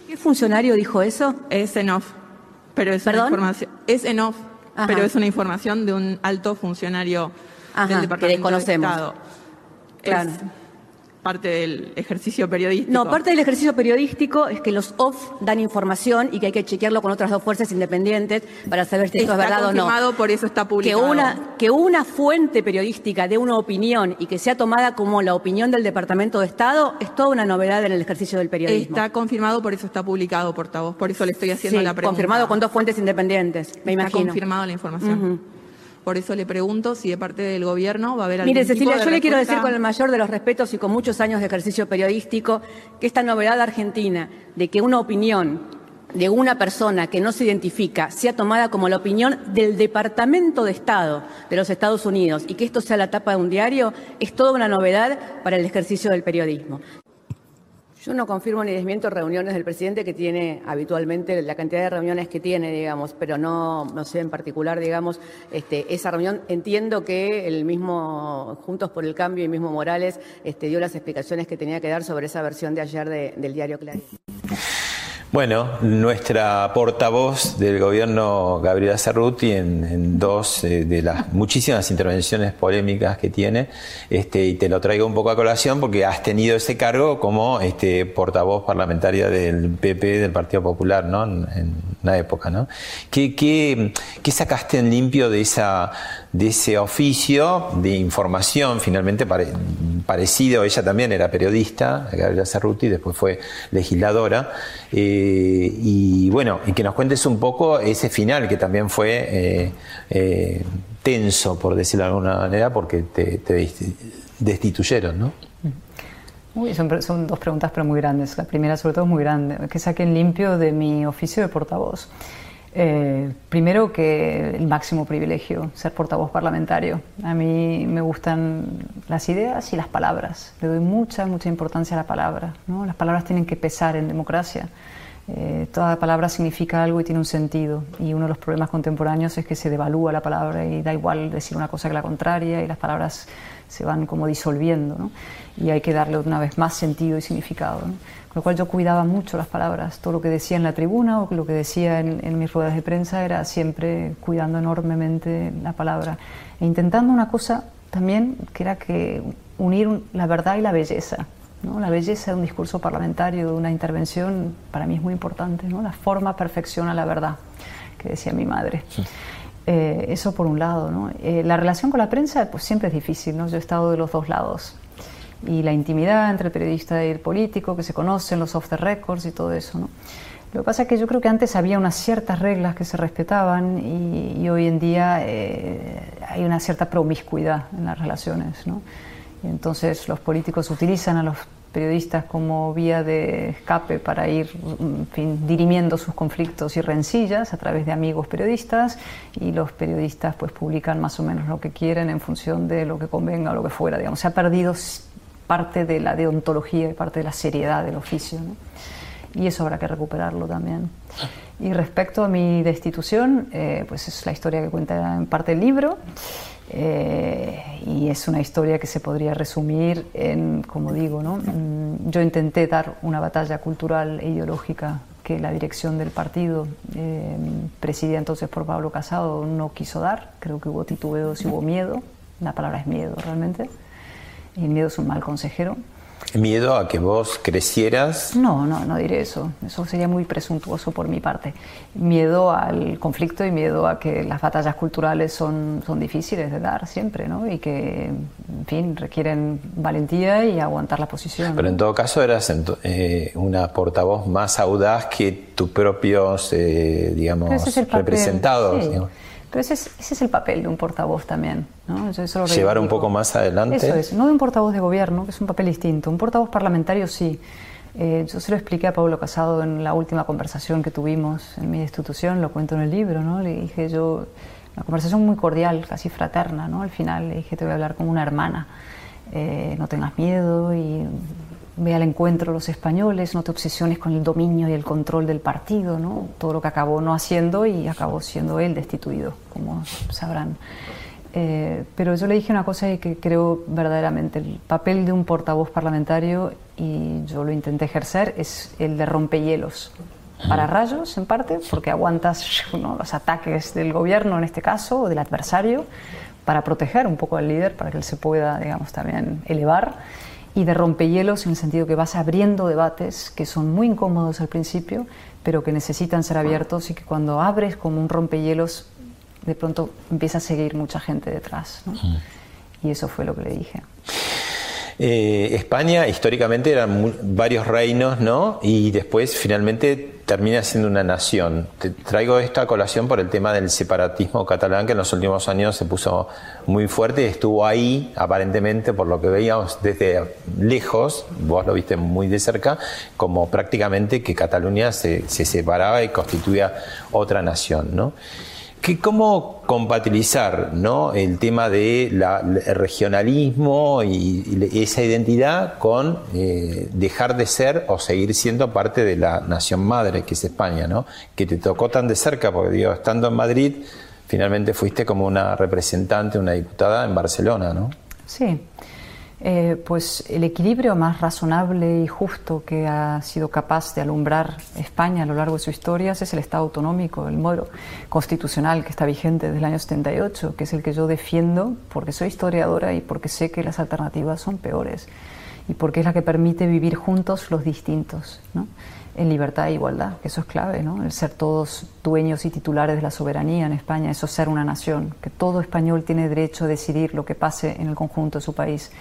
¿Qué funcionario dijo eso? Es en off, pero es una información. Es en off, pero es una información de un alto funcionario del Departamento que desconocemos. de Estado. Claro parte del ejercicio periodístico. No, parte del ejercicio periodístico es que los off dan información y que hay que chequearlo con otras dos fuerzas independientes para saber si esto es verdad o no. confirmado, por eso está publicado. Que una, que una fuente periodística dé una opinión y que sea tomada como la opinión del Departamento de Estado es toda una novedad en el ejercicio del periodismo. Está confirmado, por eso está publicado, portavoz. Por eso le estoy haciendo la pregunta. confirmado con dos fuentes independientes, me está imagino. confirmado la información. Por eso le pregunto si de parte del gobierno va a haber algún Mire, Cecilia, tipo de yo le quiero decir con el mayor de los respetos y con muchos años de ejercicio periodístico que esta novedad argentina de que una opinión de una persona que no se identifica sea tomada como la opinión del Departamento de Estado de los Estados Unidos y que esto sea la tapa de un diario es toda una novedad para el ejercicio del periodismo. Yo no confirmo ni desmiento reuniones del presidente que tiene habitualmente, la cantidad de reuniones que tiene, digamos, pero no, no sé en particular, digamos, este, esa reunión. Entiendo que el mismo Juntos por el Cambio y mismo Morales este, dio las explicaciones que tenía que dar sobre esa versión de ayer de- del diario Clarín. Bueno, nuestra portavoz del gobierno, Gabriela Cerruti, en, dos eh, de las muchísimas intervenciones polémicas que tiene, este, y te lo traigo un poco a colación porque has tenido ese cargo como este, portavoz parlamentaria del PP, del Partido Popular, ¿no? En, en una época, ¿no? ¿Qué, qué, qué sacaste en limpio de, esa, de ese oficio de información, finalmente pare- parecido, ella también era periodista, Gabriela Cerruti, después fue legisladora, eh, y bueno, y que nos cuentes un poco ese final que también fue eh, eh, tenso, por decirlo de alguna manera, porque te, te desti- destituyeron, ¿no? Uy, son, son dos preguntas pero muy grandes. La primera sobre todo es muy grande. Que saquen limpio de mi oficio de portavoz. Eh, primero que el máximo privilegio, ser portavoz parlamentario. A mí me gustan las ideas y las palabras. Le doy mucha, mucha importancia a la palabra. ¿no? Las palabras tienen que pesar en democracia. Eh, toda palabra significa algo y tiene un sentido. Y uno de los problemas contemporáneos es que se devalúa la palabra y da igual decir una cosa que la contraria y las palabras se van como disolviendo. ¿no? Y hay que darle una vez más sentido y significado. Con lo cual yo cuidaba mucho las palabras. Todo lo que decía en la tribuna o lo que decía en, en mis ruedas de prensa era siempre cuidando enormemente la palabra. E intentando una cosa también que era que unir un- la verdad y la belleza. ¿No? La belleza de un discurso parlamentario, de una intervención, para mí es muy importante. ¿no? La forma perfecciona la verdad, que decía mi madre. Eh, eso por un lado. ¿no? Eh, la relación con la prensa pues siempre es difícil. ¿no? Yo he estado de los dos lados. Y la intimidad entre el periodista y el político, que se conocen, los off the records y todo eso. ¿no? Lo que pasa es que yo creo que antes había unas ciertas reglas que se respetaban y, y hoy en día eh, hay una cierta promiscuidad en las relaciones. ¿no? Y entonces los políticos utilizan a los periodistas como vía de escape para ir en fin, dirimiendo sus conflictos y rencillas a través de amigos periodistas y los periodistas pues publican más o menos lo que quieren en función de lo que convenga o lo que fuera. Digamos. Se ha perdido parte de la deontología y parte de la seriedad del oficio. Y eso habrá que recuperarlo también. Y respecto a mi destitución, eh, pues es la historia que cuenta en parte el libro. Eh, y es una historia que se podría resumir en, como digo, ¿no? Mm, yo intenté dar una batalla cultural e ideológica que la dirección del partido, eh, presidida entonces por Pablo Casado, no quiso dar. Creo que hubo titubeos y hubo miedo. La palabra es miedo realmente. Y el miedo es un mal consejero. ¿Miedo a que vos crecieras? No, no, no diré eso. Eso sería muy presuntuoso por mi parte. Miedo al conflicto y miedo a que las batallas culturales son, son difíciles de dar siempre, ¿no? Y que, en fin, requieren valentía y aguantar la posición. Pero en todo caso eras eh, una portavoz más audaz que tus propios, eh, digamos, representados. Pero ese es, el papel de un portavoz también. ¿no? Llevar un poco más adelante. Eso es, no de un portavoz de gobierno, que es un papel distinto. Un portavoz parlamentario sí. Eh, yo se lo expliqué a Pablo Casado en la última conversación que tuvimos en mi institución, lo cuento en el libro, ¿no? Le dije yo, una conversación muy cordial, casi fraterna, ¿no? Al final le dije, te voy a hablar como una hermana, eh, no tengas miedo y ve al encuentro los españoles, no te obsesiones con el dominio y el control del partido, ¿no? todo lo que acabó no haciendo y acabó siendo él destituido, como sabrán. Eh, pero yo le dije una cosa que creo verdaderamente, el papel de un portavoz parlamentario, y yo lo intenté ejercer, es el de rompehielos. Para rayos, en parte, porque aguantas los ataques del gobierno, en este caso, o del adversario, para proteger un poco al líder, para que él se pueda, digamos, también elevar y de rompehielos en el sentido que vas abriendo debates que son muy incómodos al principio, pero que necesitan ser abiertos y que cuando abres como un rompehielos, de pronto empieza a seguir mucha gente detrás. Y eso fue lo que le dije. Eh, España históricamente eran varios reinos, ¿no? Y después finalmente termina siendo una nación. Te traigo esta colación por el tema del separatismo catalán que en los últimos años se puso muy fuerte y estuvo ahí aparentemente por lo que veíamos desde lejos, vos lo viste muy de cerca, como prácticamente que Cataluña se, se separaba y constituía otra nación, ¿no? ¿Cómo compatibilizar ¿no? el tema del regionalismo y, esa identidad con eh, dejar de ser o seguir siendo parte de la nación madre, que es España, ¿no? que te tocó tan de cerca, porque digo, estando en Madrid, finalmente fuiste como una representante, una diputada en Barcelona, ¿no? Sí. Eh, pues el equilibrio más razonable y justo que ha sido capaz de alumbrar España a lo largo de su historia es el Estado autonómico, el modelo constitucional que está vigente desde el año 78, que es el que yo defiendo porque soy historiadora y porque sé que las alternativas son peores y porque es la que permite vivir juntos los distintos, en libertad e igualdad, que eso es clave, ¿no? el ser todos dueños y titulares de la soberanía en España, eso es ser una nación, que todo español tiene derecho a decidir lo que pase en el conjunto de su país.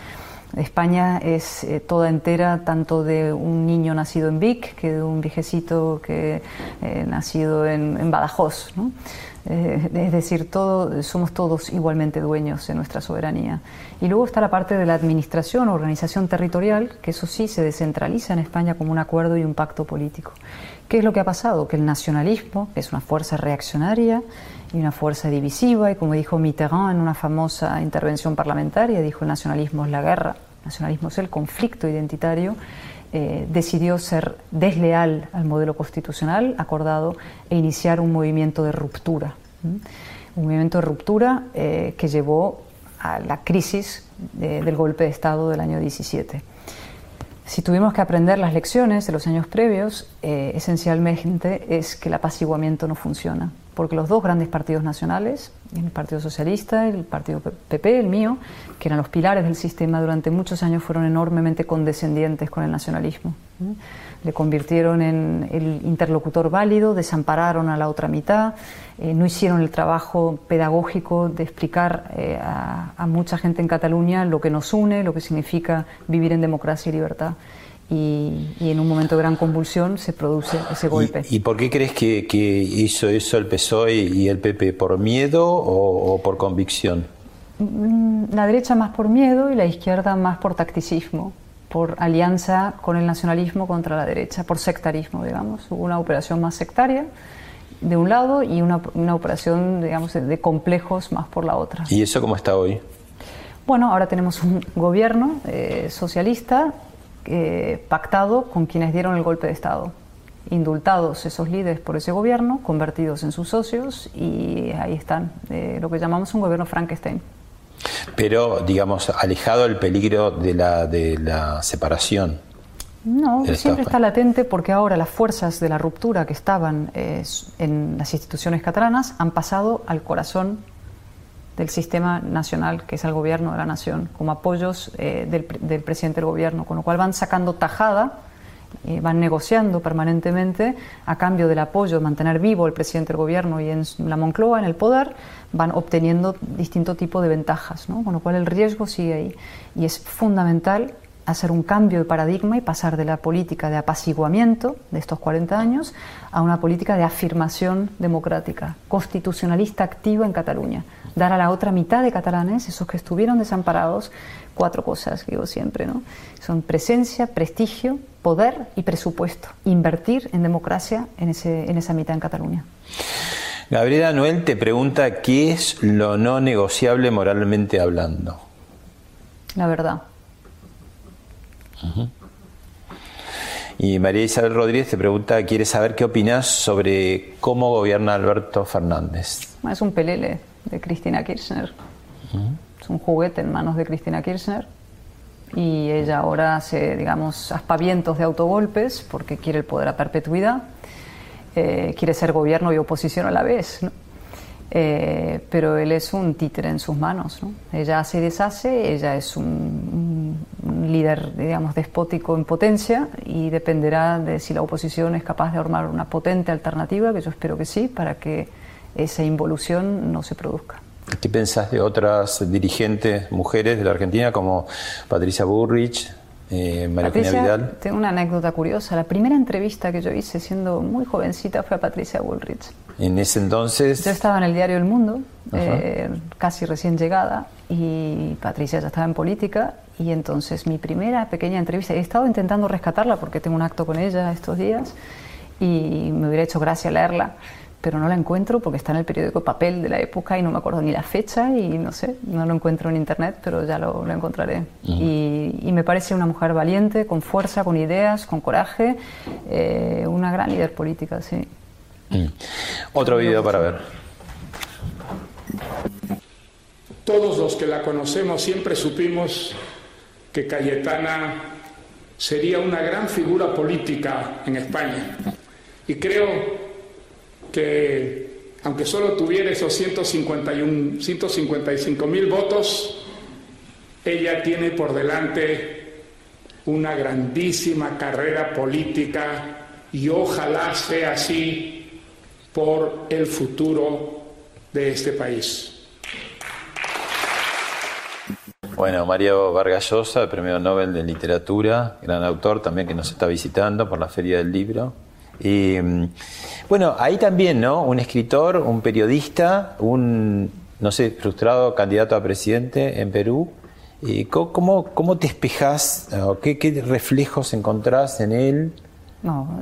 España es eh, toda entera, tanto de un niño nacido en Vic que de un viejecito que eh, nacido en, Badajoz. Eh, es decir, todo, somos todos igualmente dueños de nuestra soberanía. Y luego está la parte de la administración, organización territorial, que eso sí se descentraliza en España como un acuerdo y un pacto político. ¿Qué es lo que ha pasado? Que el nacionalismo, es una fuerza reaccionaria, y una fuerza divisiva y como dijo Mitterrand en una famosa intervención parlamentaria, dijo el nacionalismo es la guerra, el nacionalismo es el conflicto identitario, eh, decidió ser desleal al modelo constitucional acordado e iniciar un movimiento de ruptura. Un movimiento de ruptura eh, que llevó a la crisis del golpe de Estado del año 17. Si tuvimos que aprender las lecciones de los años previos, eh, esencialmente es que el apaciguamiento no funciona porque los dos grandes partidos nacionales, el Partido Socialista el Partido PP, el mío, que eran los pilares del sistema durante muchos años, fueron enormemente condescendientes con el nacionalismo. Le convirtieron en el interlocutor válido, desampararon a la otra mitad, eh, no hicieron el trabajo pedagógico de explicar eh, a mucha gente en Cataluña lo que nos une, lo que significa vivir en democracia y libertad y, en un momento de gran convulsión se produce ese golpe. ¿Y, por qué crees que, hizo eso el PSOE y el PP? ¿Por miedo o, por convicción? Mm, la derecha más por miedo y la izquierda más por tacticismo. Por alianza con el nacionalismo contra la derecha, por sectarismo, digamos. Hubo una operación más sectaria de un lado y una, una operación, digamos, de, complejos más por la otra. ¿Y eso cómo está hoy? Bueno, ahora tenemos un gobierno eh, socialista eh, pactado con quienes dieron el golpe de Estado. Indultados esos líderes por ese gobierno, convertidos en sus socios y ahí están, eh, lo que llamamos un gobierno Frankenstein. Pero, digamos, alejado el peligro de la, de la separación. No, siempre está latente porque ahora las fuerzas de la ruptura que estaban eh, en las instituciones catalanas han pasado al corazón del sistema nacional, que es el gobierno de la nación, como apoyos eh, del, del, presidente del gobierno, con lo cual van sacando tajada, eh, van negociando permanentemente a cambio del apoyo mantener vivo el presidente del gobierno y en la Moncloa, en el poder, van obteniendo distinto tipo de ventajas, ¿no? con lo cual el riesgo sigue ahí. Y es fundamental hacer un cambio de paradigma y pasar de la política de apaciguamiento de estos 40 años a una política de afirmación democrática, constitucionalista activa en Cataluña. Dar a la otra mitad de catalanes, esos que estuvieron desamparados, cuatro cosas que digo siempre, ¿no? Son presencia, prestigio, poder y presupuesto. Invertir en democracia en, ese, en esa mitad en Cataluña. Gabriela Noel te pregunta qué es lo no negociable moralmente hablando. La verdad. Y María Isabel Rodríguez te pregunta, quiere saber qué opinas sobre cómo gobierna Alberto Fernández. Es un pelele de Cristina Kirchner. Es un juguete en manos de Cristina Kirchner. Y ella ahora hace, digamos, aspavientos de autogolpes porque quiere el poder a perpetuidad. Eh, quiere ser gobierno y oposición a la vez. ¿no? Eh, pero él es un títere en sus manos. ¿no? Ella hace y deshace, ella es un, un, líder, digamos, despótico en potencia y dependerá de si la oposición es capaz de armar una potente alternativa, que yo espero que sí, para que esa involución no se produzca. ¿Qué pensás de otras dirigentes mujeres de la Argentina como Patricia Burrich, eh, María Patricia, Vidal. Tengo una anécdota curiosa. La primera entrevista que yo hice siendo muy jovencita fue a Patricia Bullrich. En ese entonces. Yo estaba en el diario El Mundo, eh, casi recién llegada, y Patricia ya estaba en política. Y entonces mi primera pequeña entrevista, he estado intentando rescatarla porque tengo un acto con ella estos días, y me hubiera hecho gracia leerla pero no la encuentro porque está en el periódico papel de la época y no me acuerdo ni la fecha y no sé, no lo encuentro en internet, pero ya lo, lo encontraré. y, y, me parece una mujer valiente, con fuerza, con ideas, con coraje, eh, una gran líder política, sí. Mm. Otro video para ver. Todos los que la conocemos siempre supimos que Cayetana sería una gran figura política en España. Y creo que aunque solo tuviera esos 151, 155 mil votos, ella tiene por delante una grandísima carrera política y ojalá sea así por el futuro de este país. Bueno, Mario Vargas Llosa, premio Nobel de Literatura, gran autor también que nos está visitando por la Feria del Libro. Y mm, bueno, ahí también, ¿no? Un escritor, un periodista, un, no sé, frustrado candidato a presidente en Perú. ¿Y cómo, cómo te espejas? ¿Qué, ¿Qué, reflejos encontrás en él? No,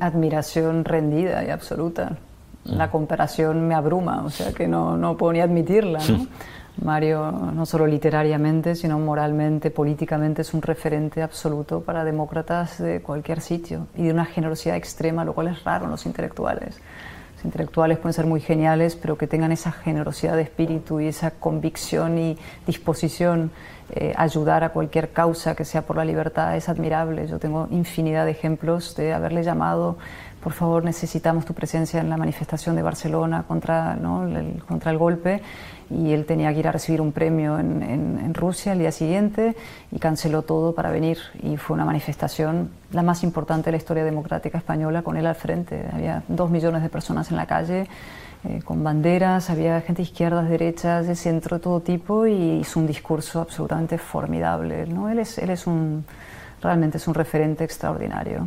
admiración rendida y absoluta. La mm. comparación me abruma, o sea que no, no puedo ni admitirla. ¿no? Mario, no solo literariamente, sino moralmente, políticamente, es un referente absoluto para demócratas de cualquier sitio y de una generosidad extrema, lo cual es raro en los intelectuales. Los intelectuales pueden ser muy geniales, pero que tengan esa generosidad de espíritu y esa convicción y disposición eh, a ayudar a cualquier causa que sea por la libertad es admirable. Yo tengo infinidad de ejemplos de haberle llamado por favor necesitamos tu presencia en la manifestación de Barcelona contra, ¿no? el, contra el golpe y él tenía que ir a recibir un premio en, en, Rusia el día siguiente y canceló todo para venir y fue una manifestación la más importante de la historia democrática española con él al frente. Había dos millones de personas en la calle eh, con banderas, había gente izquierdas, derechas, de centro, todo tipo y hizo un discurso absolutamente formidable. ¿no? Él, es, él es un realmente es un referente extraordinario.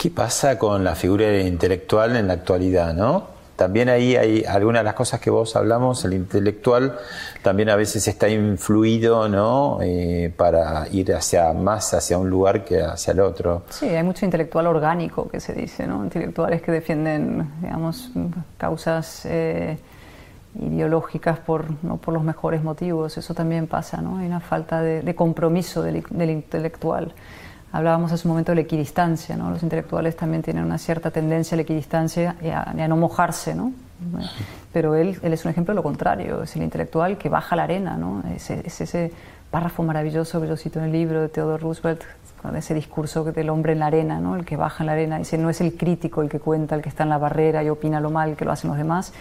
¿Qué pasa con la figura intelectual en la actualidad, no? también ahí hay algunas de las cosas que vos hablamos, el intelectual también a veces está influido, ¿no? Eh, para ir hacia más hacia un lugar que hacia el otro. Sí, hay mucho intelectual orgánico que se dice, ¿no? Intelectuales que defienden, digamos, causas eh, ideológicas por, no por los mejores motivos. Eso también pasa, ¿no? Hay una falta de, compromiso del, del intelectual. Hablábamos hace un momento de la equidistancia, ¿no? Los intelectuales también tienen una cierta tendencia a la equidistancia y a, no mojarse, ¿no? Pero él, es un ejemplo de lo contrario, es el intelectual que baja la arena, ¿no? Es, ese párrafo maravilloso que yo cito en el libro de Theodore Roosevelt, ese discurso del hombre en la arena, ¿no? El que baja en la arena, dice, no es el crítico el que cuenta, el que está en la barrera y opina lo mal que lo hacen los demás,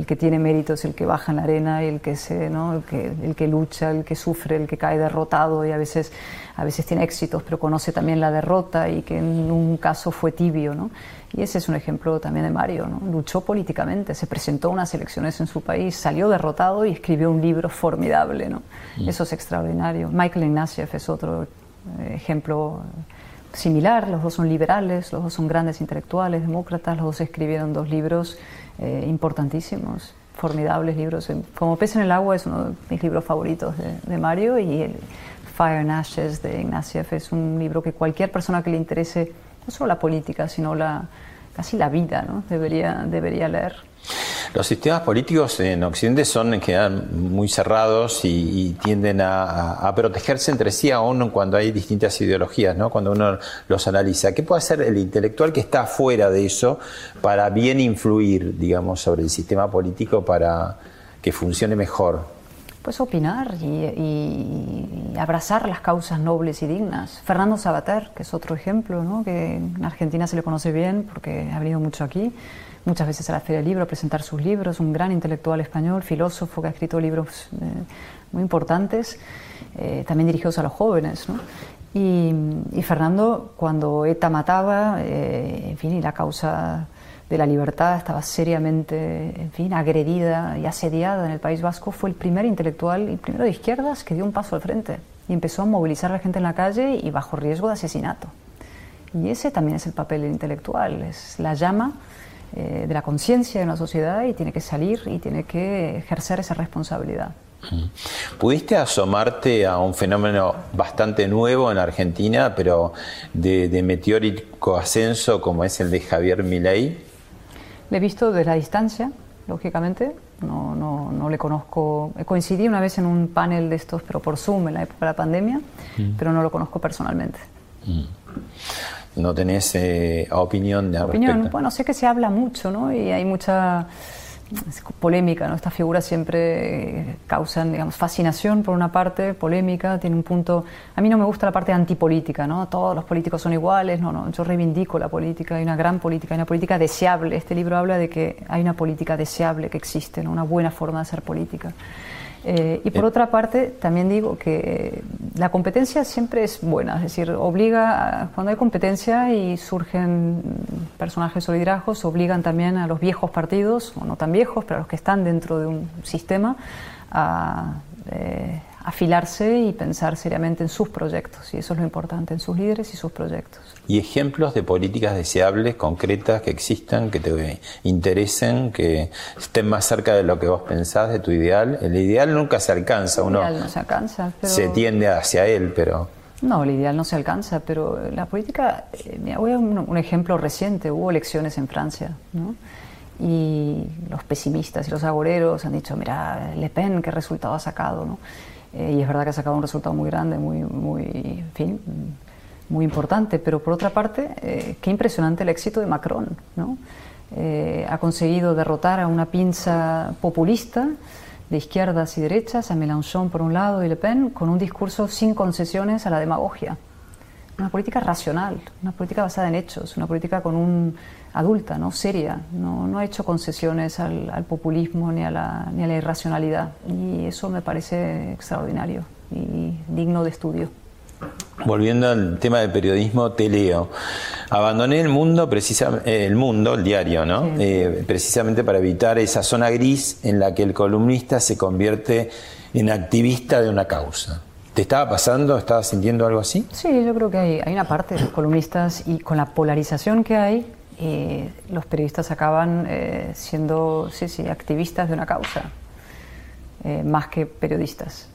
el que tiene mérito es el que baja en la arena y el que, se, ¿no? el que, el que lucha, el que sufre, el que cae derrotado y a veces, a veces tiene éxitos, pero conoce también la derrota y que en un caso fue tibio. ¿no? Y ese es un ejemplo también de Mario. ¿no? Luchó políticamente, se presentó a unas elecciones en su país, salió derrotado y escribió un libro formidable. ¿no? Mm. Eso es extraordinario. Michael Ignatieff es otro eh, ejemplo similar, los dos son liberales, los dos son grandes intelectuales, demócratas, los dos escribieron dos libros eh, importantísimos, formidables libros. Como Pez en el agua es uno de mis libros favoritos de, Mario y el Fire and Ashes de Ignatieff es un libro que cualquier persona que le interese no solo la política, sino la, casi la vida, ¿no? debería, debería leer. Los sistemas políticos en Occidente son en general muy cerrados y, tienden a, protegerse entre sí aún cuando hay distintas ideologías, ¿no? cuando uno los analiza. ¿Qué puede hacer el intelectual que está fuera de eso para bien influir, digamos, sobre el sistema político para que funcione mejor? Pues opinar y, abrazar las causas nobles y dignas. Fernando Sabater, que es otro ejemplo, ¿no? que en Argentina se le conoce bien porque ha venido mucho aquí muchas veces a la Feria del Libro a presentar sus libros, un gran intelectual español, filósofo que ha escrito libros eh, muy importantes, eh, también dirigidos a los jóvenes. ¿no? Y, Fernando, cuando ETA mataba, eh, en fin, y la causa de la libertad estaba seriamente, en fin, agredida y asediada en el País Vasco, fue el primer intelectual, el primero de izquierdas que dio un paso al frente y empezó a movilizar a la gente en la calle y bajo riesgo de asesinato. Y ese también es el papel del intelectual, es la llama eh, de la conciencia de una sociedad y tiene que salir y tiene que ejercer esa responsabilidad. ¿Pudiste asomarte a un fenómeno bastante nuevo en Argentina, pero de, meteórico ascenso como es el de Javier Milei? Le he visto desde la distancia, lógicamente. No, no, no le conozco. Coincidí una vez en un panel de estos, pero por Zoom en la época de la pandemia, mm. pero no lo conozco personalmente. Mm no tenés eh, opinión de opinión bueno sé que se habla mucho no y hay mucha polémica no estas figuras siempre causan digamos fascinación por una parte polémica tiene un punto a mí no me gusta la parte antipolítica no todos los políticos son iguales no no yo reivindico la política hay una gran política hay una política deseable este libro habla de que hay una política deseable que existe ¿no? una buena forma de hacer política eh, y por otra parte, también digo que la competencia siempre es buena, es decir, obliga, cuando hay competencia y surgen personajes o liderazgos, obligan también a los viejos partidos, o no tan viejos, pero a los que están dentro de un sistema, a eh, afilarse y pensar seriamente en sus proyectos. Y eso es lo importante, en sus líderes y sus proyectos y ejemplos de políticas deseables, concretas, que existan, que te interesen, que estén más cerca de lo que vos pensás, de tu ideal. El ideal nunca se alcanza, uno no se, alcanza, se tiende hacia él, pero... No, el ideal no se alcanza, pero la política, eh, voy a un, un ejemplo reciente, hubo elecciones en Francia, ¿no? y los pesimistas y los agoreros han dicho, mira, Le Pen, qué resultado ha sacado, ¿no? Eh, y es verdad que ha sacado un resultado muy grande, muy, muy, en fin, muy importante, pero por otra parte, eh, qué impresionante el éxito de Macron. ¿no? Eh, ha conseguido derrotar a una pinza populista de izquierdas y derechas, a Mélenchon por un lado y Le Pen, con un discurso sin concesiones a la demagogia. Una política racional, una política basada en hechos, una política con un adulta, no seria, no, no ha hecho concesiones al, al populismo ni a, la, ni a la irracionalidad. Y eso me parece extraordinario y digno de estudio. Volviendo al tema del periodismo, te leo. Abandoné el mundo, eh, el mundo, el diario, ¿no? Eh, precisamente para evitar esa zona gris en la que el columnista se convierte en activista de una causa. ¿Te estaba pasando? ¿Estabas sintiendo algo así? Sí, yo creo que hay, hay una parte de los columnistas y con la polarización que hay, y los periodistas acaban eh, siendo sí, sí, activistas de una causa, eh, más que periodistas.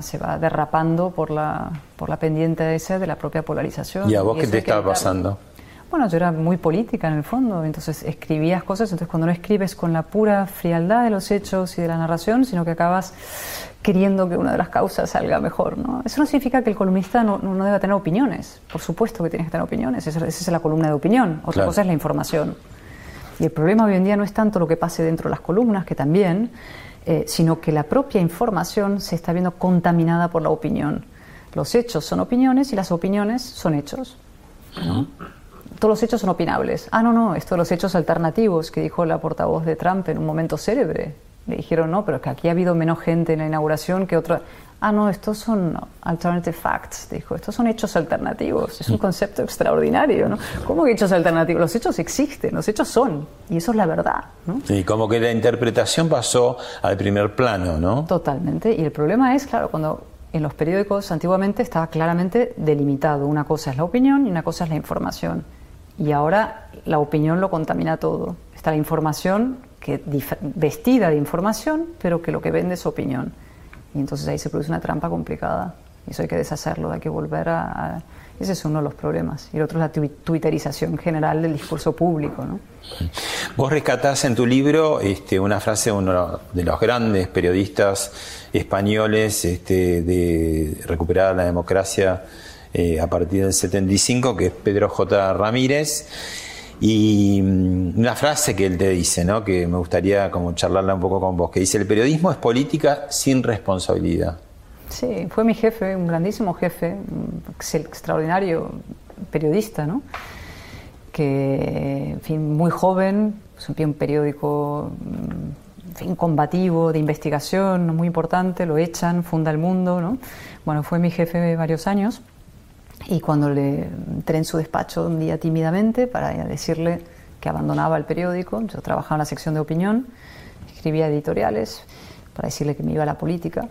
se va derrapando por la, por la pendiente esa de la propia polarización. ¿Y a vos qué te estaba pasando? Bueno, yo era muy política en el fondo, entonces escribías cosas, entonces cuando no escribes con la pura frialdad de los hechos y de la narración, sino que acabas queriendo que una de las causas salga mejor. ¿no? Eso no significa que el columnista no, no, deba tener opiniones, por supuesto que tienes que tener opiniones, esa, es la columna de opinión, otra cosa es la información. Y el problema hoy en día no es tanto lo que pase dentro de las columnas, que también, eh, sino que la propia información se está viendo contaminada por la opinión. Los hechos son opiniones y las opiniones son hechos. ¿no? todos los hechos son opinables. Ah, no, no, esto de los hechos alternativos que dijo la portavoz de Trump en un momento célebre. Le dijeron, no, pero que aquí ha habido menos gente en la inauguración que otra. Ah, no, estos son alternative facts, dijo. Estos son hechos alternativos. Es un concepto extraordinario, ¿no? ¿Cómo que hechos alternativos? Los hechos existen, los hechos son. Y eso es la verdad, ¿no? Sí, como que la interpretación pasó al primer plano, ¿no? Totalmente. Y el problema es, claro, cuando en los periódicos antiguamente estaba claramente delimitado. Una cosa es la opinión y una cosa es la información. Y ahora la opinión lo contamina todo. Está la información que vestida de información, pero que lo que vende es opinión. Y entonces ahí se produce una trampa complicada. Y eso hay que deshacerlo, hay que volver a, ese es uno de los problemas. Y el otro es la twitterización general del discurso público. ¿no? Vos rescatás en tu libro este, una frase de uno de los grandes periodistas españoles este, de recuperar la democracia eh, a partir del 75, que es Pedro J. Ramírez. Y mm, una frase que él te dice, ¿no? que me gustaría como charlarla un poco con vos, que dice, el periodismo es política sin responsabilidad. Sí, fue mi jefe, un grandísimo jefe, un extraordinario periodista, ¿no? que, muy joven, un periódico mm, combativo, de investigación, muy importante, lo echan, funda el mundo, ¿no? Bueno, fue mi jefe varios años y cuando le entré en su despacho un día tímidamente para decirle que abandonaba el periódico, yo trabajaba en la sección de opinión, escribía editoriales para decirle que me iba a la política,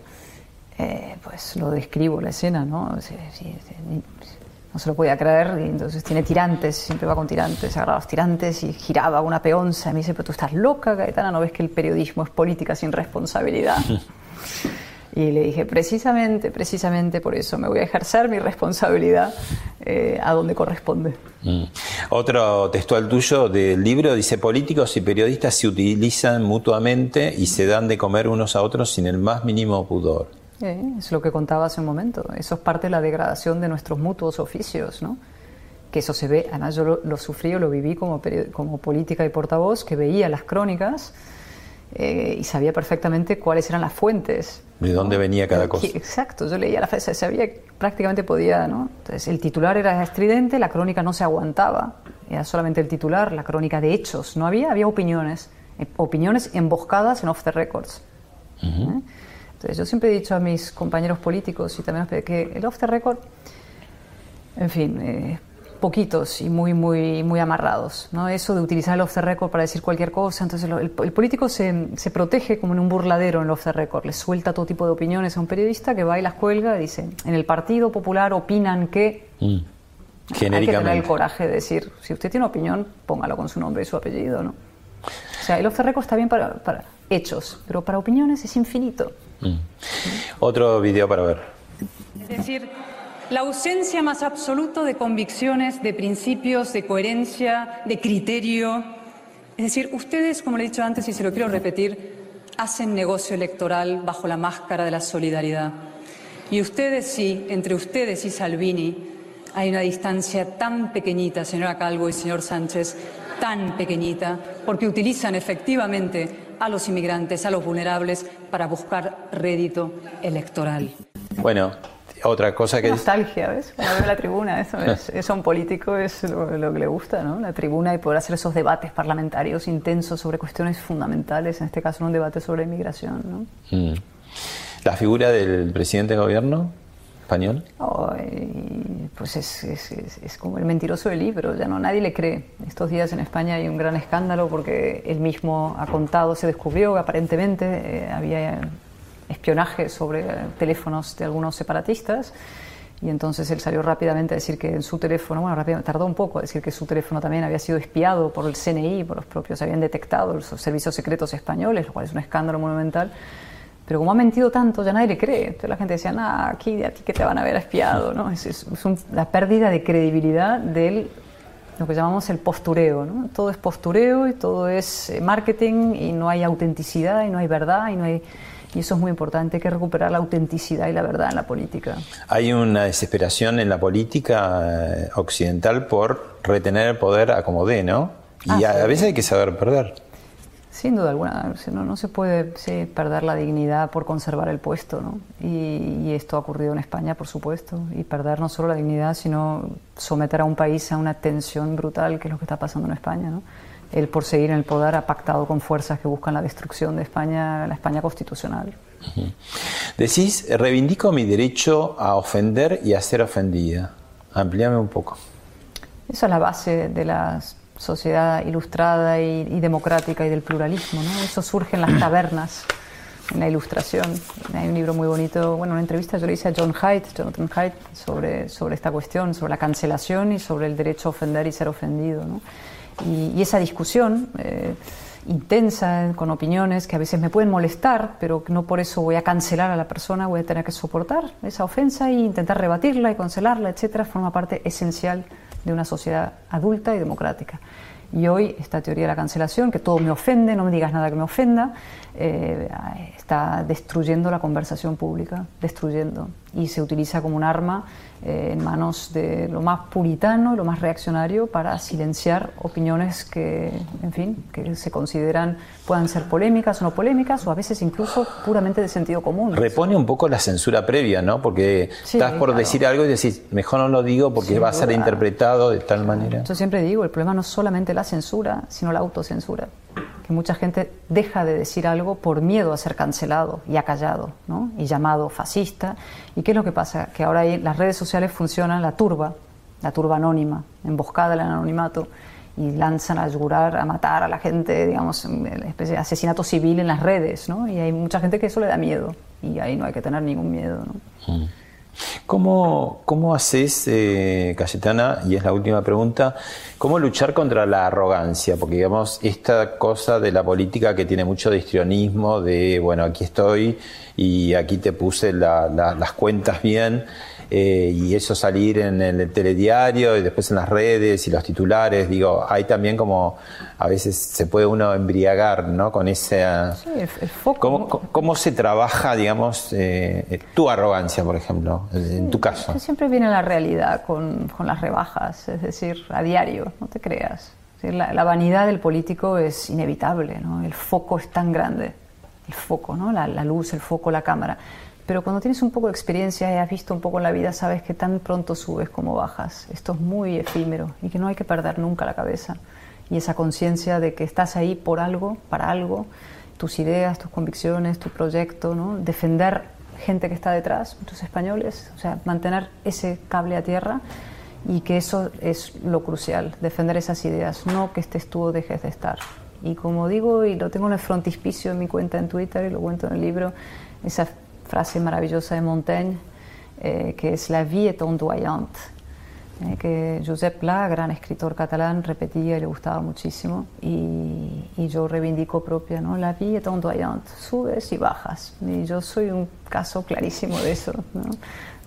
eh, pues lo describo la escena, ¿no? no se lo podía creer y entonces tiene tirantes, siempre va con tirantes, agarraba los tirantes y giraba una peonza y me dice, pero tú estás loca, Gaetana, ¿no ves que el periodismo es política sin responsabilidad? Y le dije, precisamente, precisamente por eso me voy a ejercer mi responsabilidad eh, a donde corresponde. Mm. Otro textual tuyo del libro dice, políticos y periodistas se utilizan mutuamente y se dan de comer unos a otros sin el más mínimo pudor. es lo que contaba hace un momento. Eso es parte de la degradación de nuestros mutuos oficios, ¿no? Que eso se ve, además yo lo, lo sufrí o lo viví como, como política y portavoz, que veía las crónicas eh, y sabía perfectamente cuáles eran las fuentes. ¿De dónde venía cada cosa? Exacto, yo leía la frase, sabía prácticamente podía, ¿no? Entonces el titular era estridente, la crónica no se aguantaba, era solamente el titular, la crónica de hechos, no había, había opiniones, eh, opiniones emboscadas en off the records. ¿eh? Entonces yo siempre he dicho a mis compañeros políticos y también que el off the record, en fin, poquitos y muy, muy, muy amarrados. ¿no? Eso de utilizar el off the record para decir cualquier cosa. Entonces, el, político se, se, protege como en un burladero en el off the record. Le suelta todo tipo de opiniones a un periodista que va y las cuelga y dice: En el Partido Popular opinan que. Mm. Hay que tener el coraje de decir: si usted tiene opinión, póngalo con su nombre y su apellido. ¿no? O sea, el off the record está bien para, para hechos, pero para opiniones es infinito. Mm. Otro video para ver. Es decir la ausencia más absoluta de convicciones, de principios, de coherencia, de criterio. Es decir, ustedes, como le he dicho antes y se lo quiero repetir, hacen negocio electoral bajo la máscara de la solidaridad. Y ustedes sí, entre ustedes y Salvini, hay una distancia tan pequeñita, señora Calvo y señor Sánchez, tan pequeñita, porque utilizan efectivamente a los inmigrantes, a los vulnerables, para buscar rédito electoral. Bueno, otra cosa que... Nostalgia, ¿ves? Cuando veo la tribuna, eso es, un político es lo, que le gusta, ¿no? La tribuna y poder hacer esos debates parlamentarios intensos sobre cuestiones fundamentales, en este caso un debate sobre inmigración, ¿no? Mm. ¿La figura del presidente de gobierno español? pues es, es, es, como el mentiroso del libro, ya no nadie le cree. Estos días en España hay un gran escándalo porque él mismo ha contado, se descubrió que aparentemente eh, había espionaje sobre teléfonos de algunos separatistas Y entonces él salió rápidamente a decir que en su teléfono, bueno, tardó un poco a decir que su teléfono también había sido espiado por el CNI, por los propios, habían detectado los servicios secretos españoles, lo cual es un escándalo monumental. Pero como ha mentido tanto, ya nadie le cree. Entonces la gente decía, nah, aquí de ti que te van a haber espiado. ¿no? Es, la pérdida de credibilidad del lo que llamamos el postureo. ¿no? Todo es postureo y todo es eh, marketing y no hay autenticidad y no hay verdad y no hay y eso es muy importante, hay que recuperar la autenticidad y la verdad en la política. Hay una desesperación en la política eh, occidental por retener el poder a como dé, ¿no? Y ah, a, veces hay que saber perder. Sin duda alguna, no, no se puede perder la dignidad por conservar el puesto, ¿no? Y, y, esto ha ocurrido en España, por supuesto, y perder no solo la dignidad, sino someter a un país a una tensión brutal, que es lo que está pasando en España, ¿no? Él por seguir en el poder ha pactado con fuerzas que buscan la destrucción de España, la España constitucional. Decís, reivindico mi derecho a ofender y a ser ofendida. Amplíame un poco. Esa es la base de la sociedad ilustrada y, democrática y del pluralismo. ¿no? Eso surge en las tabernas, en la ilustración. Hay un libro muy bonito, bueno, una entrevista yo le hice a John Haidt, Jonathan Haidt, sobre, sobre esta cuestión, sobre la cancelación y sobre el derecho a ofender y ser ofendido. ¿no? Y, esa discusión eh, intensa, con opiniones que a veces me pueden molestar, pero no por eso voy a cancelar a la persona, voy a tener que soportar esa ofensa e intentar rebatirla y cancelarla, etcétera, forma parte esencial de una sociedad adulta y democrática. Y hoy esta teoría de la cancelación, que todo me ofende, no me digas nada que me ofenda, eh, está destruyendo la conversación pública, destruyendo. Y se utiliza como un arma eh, en manos de lo más puritano, lo más reaccionario, para silenciar opiniones que, en fin, que se consideran puedan ser polémicas o no polémicas, o a veces incluso puramente de sentido común. Repone un poco la censura previa, ¿no? Porque estás por decir algo y decís, mejor no lo digo porque va a ser interpretado de tal manera. Yo siempre digo, el problema no es solamente la censura, sino la autocensura mucha gente deja de decir algo por miedo a ser cancelado y acallado, y llamado fascista. ¿Y qué es lo que pasa? Que ahora las redes sociales funcionan la turba, la turba anónima, emboscada en el anonimato, y lanzan a yurar, a matar a la gente, digamos, asesinato civil en las redes, ¿no? Y hay mucha gente que eso le da miedo, y ahí no hay que tener ningún miedo. Mm. ¿Cómo, cómo haces, eh, Cayetana, y es la última pregunta, cómo luchar contra la arrogancia? Porque, digamos, esta cosa de la política que tiene mucho de histrionismo, de, bueno, aquí estoy y aquí te puse las cuentas bien, eh, y eso salir en el telediario y después en las redes y los titulares, digo, hay también como a veces se puede uno embriagar ¿no? con ese... Sí, el, foco. ¿Cómo, se trabaja, digamos, eh, tu arrogancia, por ejemplo, en tu caso? Siempre viene la realidad con, con, las rebajas, es decir, a diario, no te creas. La, la, vanidad del político es inevitable, ¿no? el foco es tan grande, el foco, ¿no? la, la luz, el foco, la cámara pero cuando tienes un poco de experiencia y has visto un poco en la vida, sabes que tan pronto subes como bajas. Esto es muy efímero y que no hay que perder nunca la cabeza. Y esa conciencia de que estás ahí por algo, para algo, tus ideas, tus convicciones, tu proyecto, ¿no? defender gente que está detrás, muchos españoles, o sea, mantener ese cable a tierra y que eso es lo crucial, defender esas ideas, no que estés tú o dejes de estar. Y como digo, y lo tengo en el frontispicio en mi cuenta en Twitter y lo cuento en el libro, esa frase maravillosa de Montaigne, eh, que es la vie est ondoyante, eh, que Josep Pla, gran escritor catalán, repetía y le gustaba muchísimo, y, yo reivindico propia, ¿no? la vie est ondoyante, subes y bajas, y yo soy un caso clarísimo de eso. ¿no?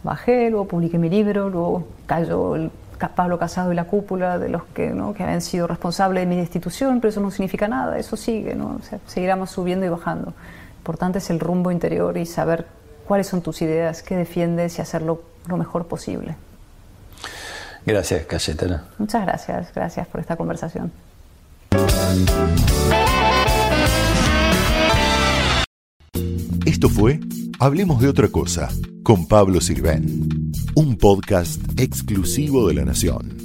Bajé, luego publiqué mi libro, luego cayó el Pablo Casado y la cúpula de los que, ¿no? que habían sido responsables de mi destitución, pero eso no significa nada, eso sigue, ¿no? seguiremos subiendo y bajando importante es el rumbo interior y saber cuáles son tus ideas, qué defiendes y hacerlo lo mejor posible. Gracias, Cayetana. Muchas gracias, gracias por esta conversación. Esto fue Hablemos de otra cosa con Pablo Sirven, un podcast exclusivo de La Nación.